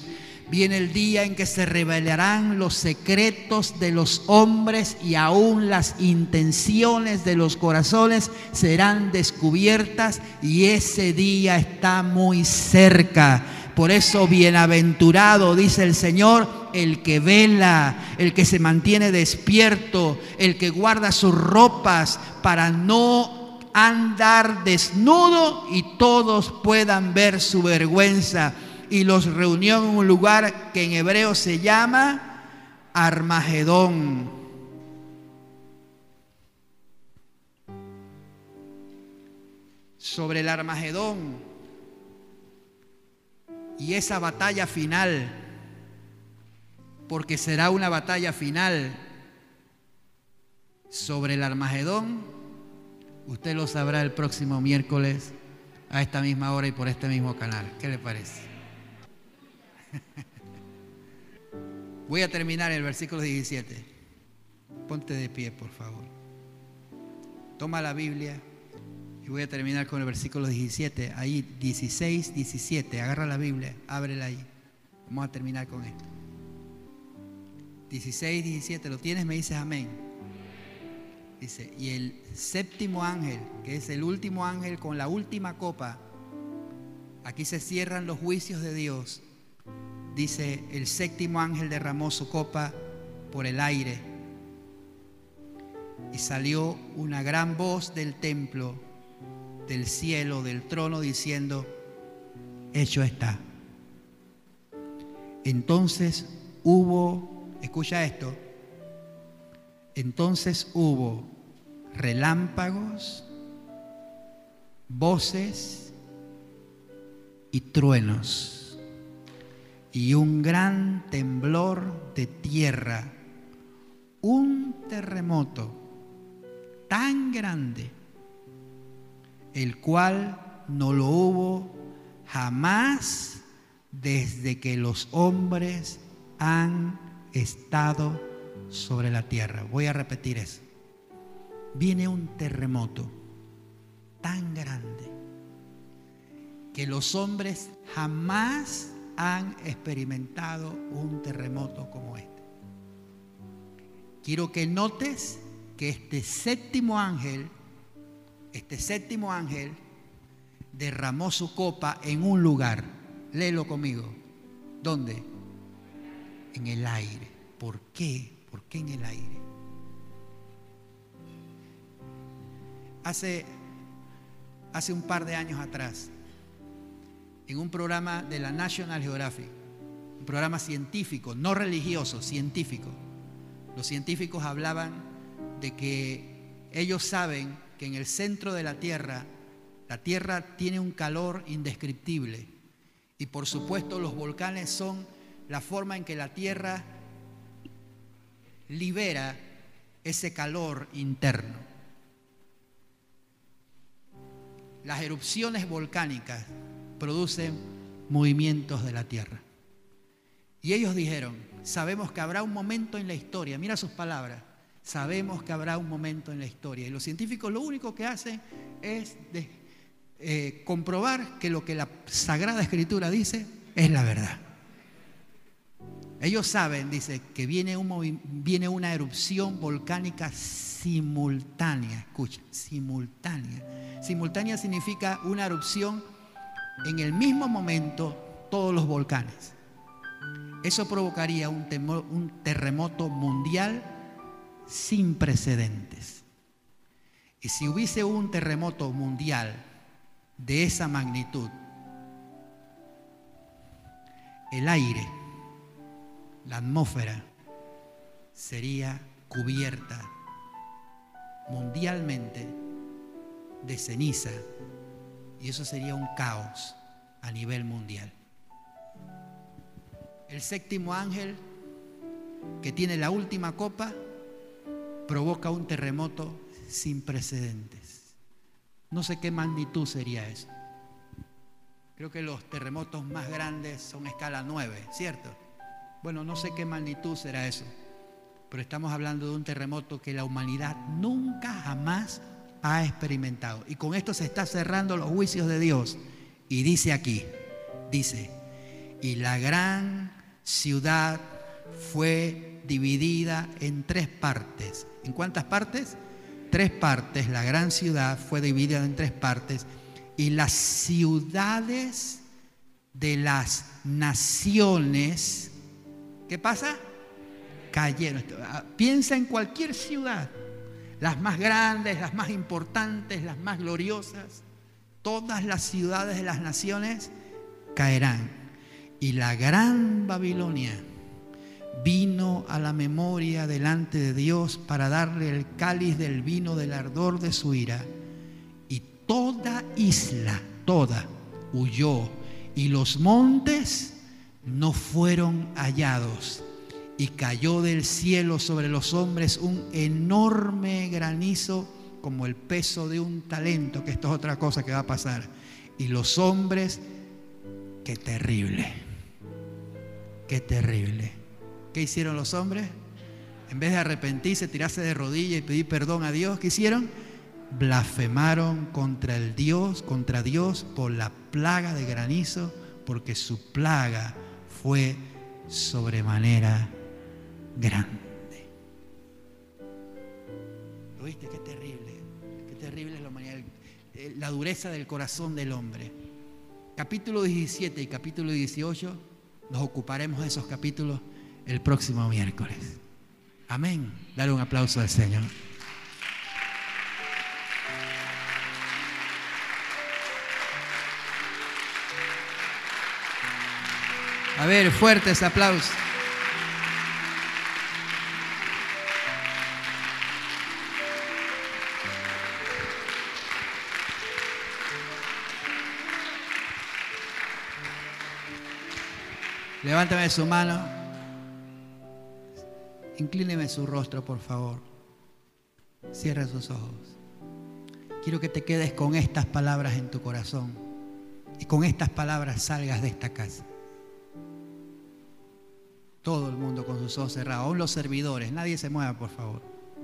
Viene el día en que se revelarán los secretos de los hombres y aún las intenciones de los corazones serán descubiertas y ese día está muy cerca. Por eso bienaventurado, dice el Señor, el que vela, el que se mantiene despierto, el que guarda sus ropas para no andar desnudo y todos puedan ver su vergüenza. Y los reunió en un lugar que en hebreo se llama Armagedón. Sobre el Armagedón y esa batalla final, porque será una batalla final sobre el Armagedón Usted lo sabrá el próximo miércoles a esta misma hora y por este mismo canal. ¿Qué le parece? Voy a terminar el versículo 17. Ponte de pie, por favor. Toma la Biblia y voy a terminar con el versículo 17. Ahí, 16, 17. Agarra la Biblia, ábrela ahí. Vamos a terminar con esto. 16, 17. ¿Lo tienes? Me dices amén y el séptimo ángel, que es el último ángel con la última copa, aquí se cierran los juicios de Dios. Dice, el séptimo ángel derramó su copa por el aire y salió una gran voz del templo, del cielo, del trono, diciendo, hecho está. Entonces hubo, escucha esto, entonces hubo relámpagos, voces y truenos y un gran temblor de tierra, un terremoto tan grande, el cual no lo hubo jamás desde que los hombres han estado sobre la tierra. Voy a repetir eso viene un terremoto tan grande que los hombres jamás han experimentado un terremoto como este. Quiero que notes que este séptimo ángel, este séptimo ángel, derramó su copa en un lugar. Léelo conmigo. ¿Dónde? En el aire. ¿Por qué? ¿Por qué en el aire? Hace, hace un par de años atrás, en un programa de la National Geographic, un programa científico, no religioso, científico, los científicos hablaban de que ellos saben que en el centro de la Tierra, la Tierra tiene un calor indescriptible. Y por supuesto los volcanes son la forma en que la Tierra libera ese calor interno. Las erupciones volcánicas producen movimientos de la tierra. Y ellos dijeron, sabemos que habrá un momento en la historia, mira sus palabras, sabemos que habrá un momento en la historia. Y los científicos lo único que hacen es eh, comprobar que lo que la Sagrada Escritura dice es la verdad. Ellos saben, dice, que viene, un, viene una erupción volcánica simultánea, escucha, simultánea. Simultánea significa una erupción en el mismo momento todos los volcanes. eso provocaría un terremoto mundial sin precedentes. Y si hubiese un terremoto mundial de esa magnitud, el aire, la atmósfera, sería cubierta mundialmente de ceniza y eso sería un caos a nivel mundial. El séptimo ángel, que tiene la última copa, provoca un terremoto sin precedentes. No sé qué magnitud sería eso. Creo que los terremotos más grandes son escala 9, ¿cierto? Bueno, no sé qué magnitud será eso, pero estamos hablando de un terremoto que la humanidad nunca jamás ha experimentado. Y con esto se está cerrando los juicios de Dios. Y dice aquí, dice, y la gran ciudad fue dividida en tres partes. ¿En cuántas partes? Tres partes. La gran ciudad fue dividida en tres partes. Y las ciudades de las naciones, ¿qué pasa? Cayeron. Ah, piensa en cualquier ciudad, las más grandes, las más importantes, las más gloriosas. Todas las ciudades de las naciones caerán. Y la gran Babilonia vino a la memoria delante de Dios para darle el cáliz del vino del ardor de su ira. Y toda isla, toda, huyó. Y los montes no fueron hallados. Y cayó del cielo sobre los hombres un enorme granizo como el peso de un talento, que esto es otra cosa que va a pasar. Y los hombres, qué terrible, qué terrible ¿Qué hicieron los hombres? En vez de arrepentirse, tirarse de rodillas y pedir perdón a Dios, ¿qué hicieron? Blasfemaron contra el Dios, contra Dios por la plaga de granizo, porque su plaga fue sobremanera grande. ¿Lo viste? Qué terrible, qué terrible es la humanidad, eh, la dureza del corazón del hombre. Capítulo 17 y capítulo 18, nos ocuparemos de esos capítulos el próximo miércoles. Amén. Dale un aplauso al Señor. A ver, fuerte ese aplauso. Levántame su mano. Inclíneme su rostro, por favor. Cierra sus ojos. Quiero que te quedes con estas palabras en tu corazón y con estas palabras salgas de esta casa. Todo el mundo con sus ojos cerrados, aún los servidores. Nadie se mueva, por favor.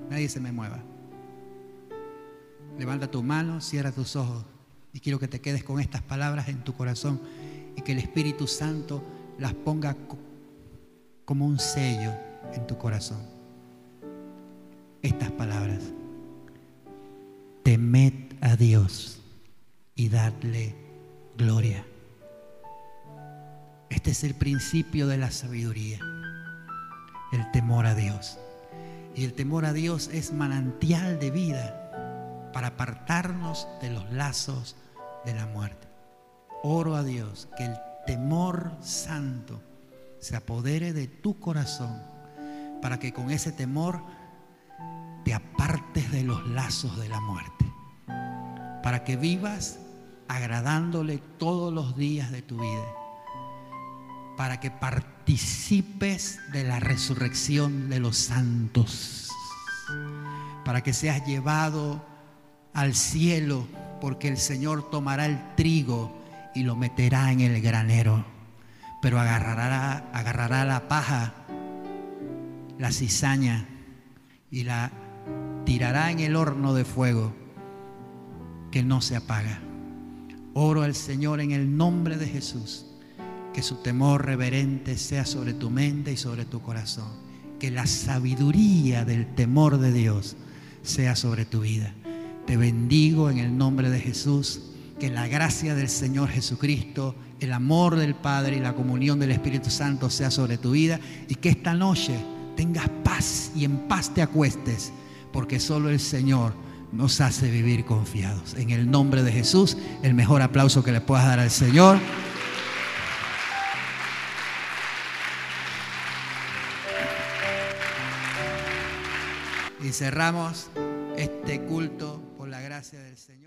Nadie se me mueva. Levanta tu mano, cierra tus ojos y quiero que te quedes con estas palabras en tu corazón y que el Espíritu Santo las ponga como un sello en tu corazón estas palabras. Temed a Dios y dadle gloria. Este es el principio de la sabiduría, el temor a Dios. Y el temor a Dios es manantial de vida para apartarnos de los lazos de la muerte. Oro a Dios que el temor santo se apodere de tu corazón para que con ese temor te apartes de los lazos de la muerte, para que vivas agradándole todos los días de tu vida, para que participes de la resurrección de los santos, para que seas llevado al cielo, porque el Señor tomará el trigo y lo meterá en el granero, pero agarrará, agarrará la paja la cizaña y la tirará en el horno de fuego que no se apaga. Oro al Señor en el nombre de Jesús, que su temor reverente sea sobre tu mente y sobre tu corazón, que la sabiduría del temor de Dios sea sobre tu vida. Te bendigo en el nombre de Jesús, Que la gracia del Señor Jesucristo, el amor del Padre y la comunión del Espíritu Santo sea sobre tu vida y que esta noche tengas paz y en paz te acuestes, porque solo el Señor nos hace vivir confiados. En el nombre de Jesús, el mejor aplauso que le puedas dar al Señor. Y cerramos este culto por la gracia del Señor.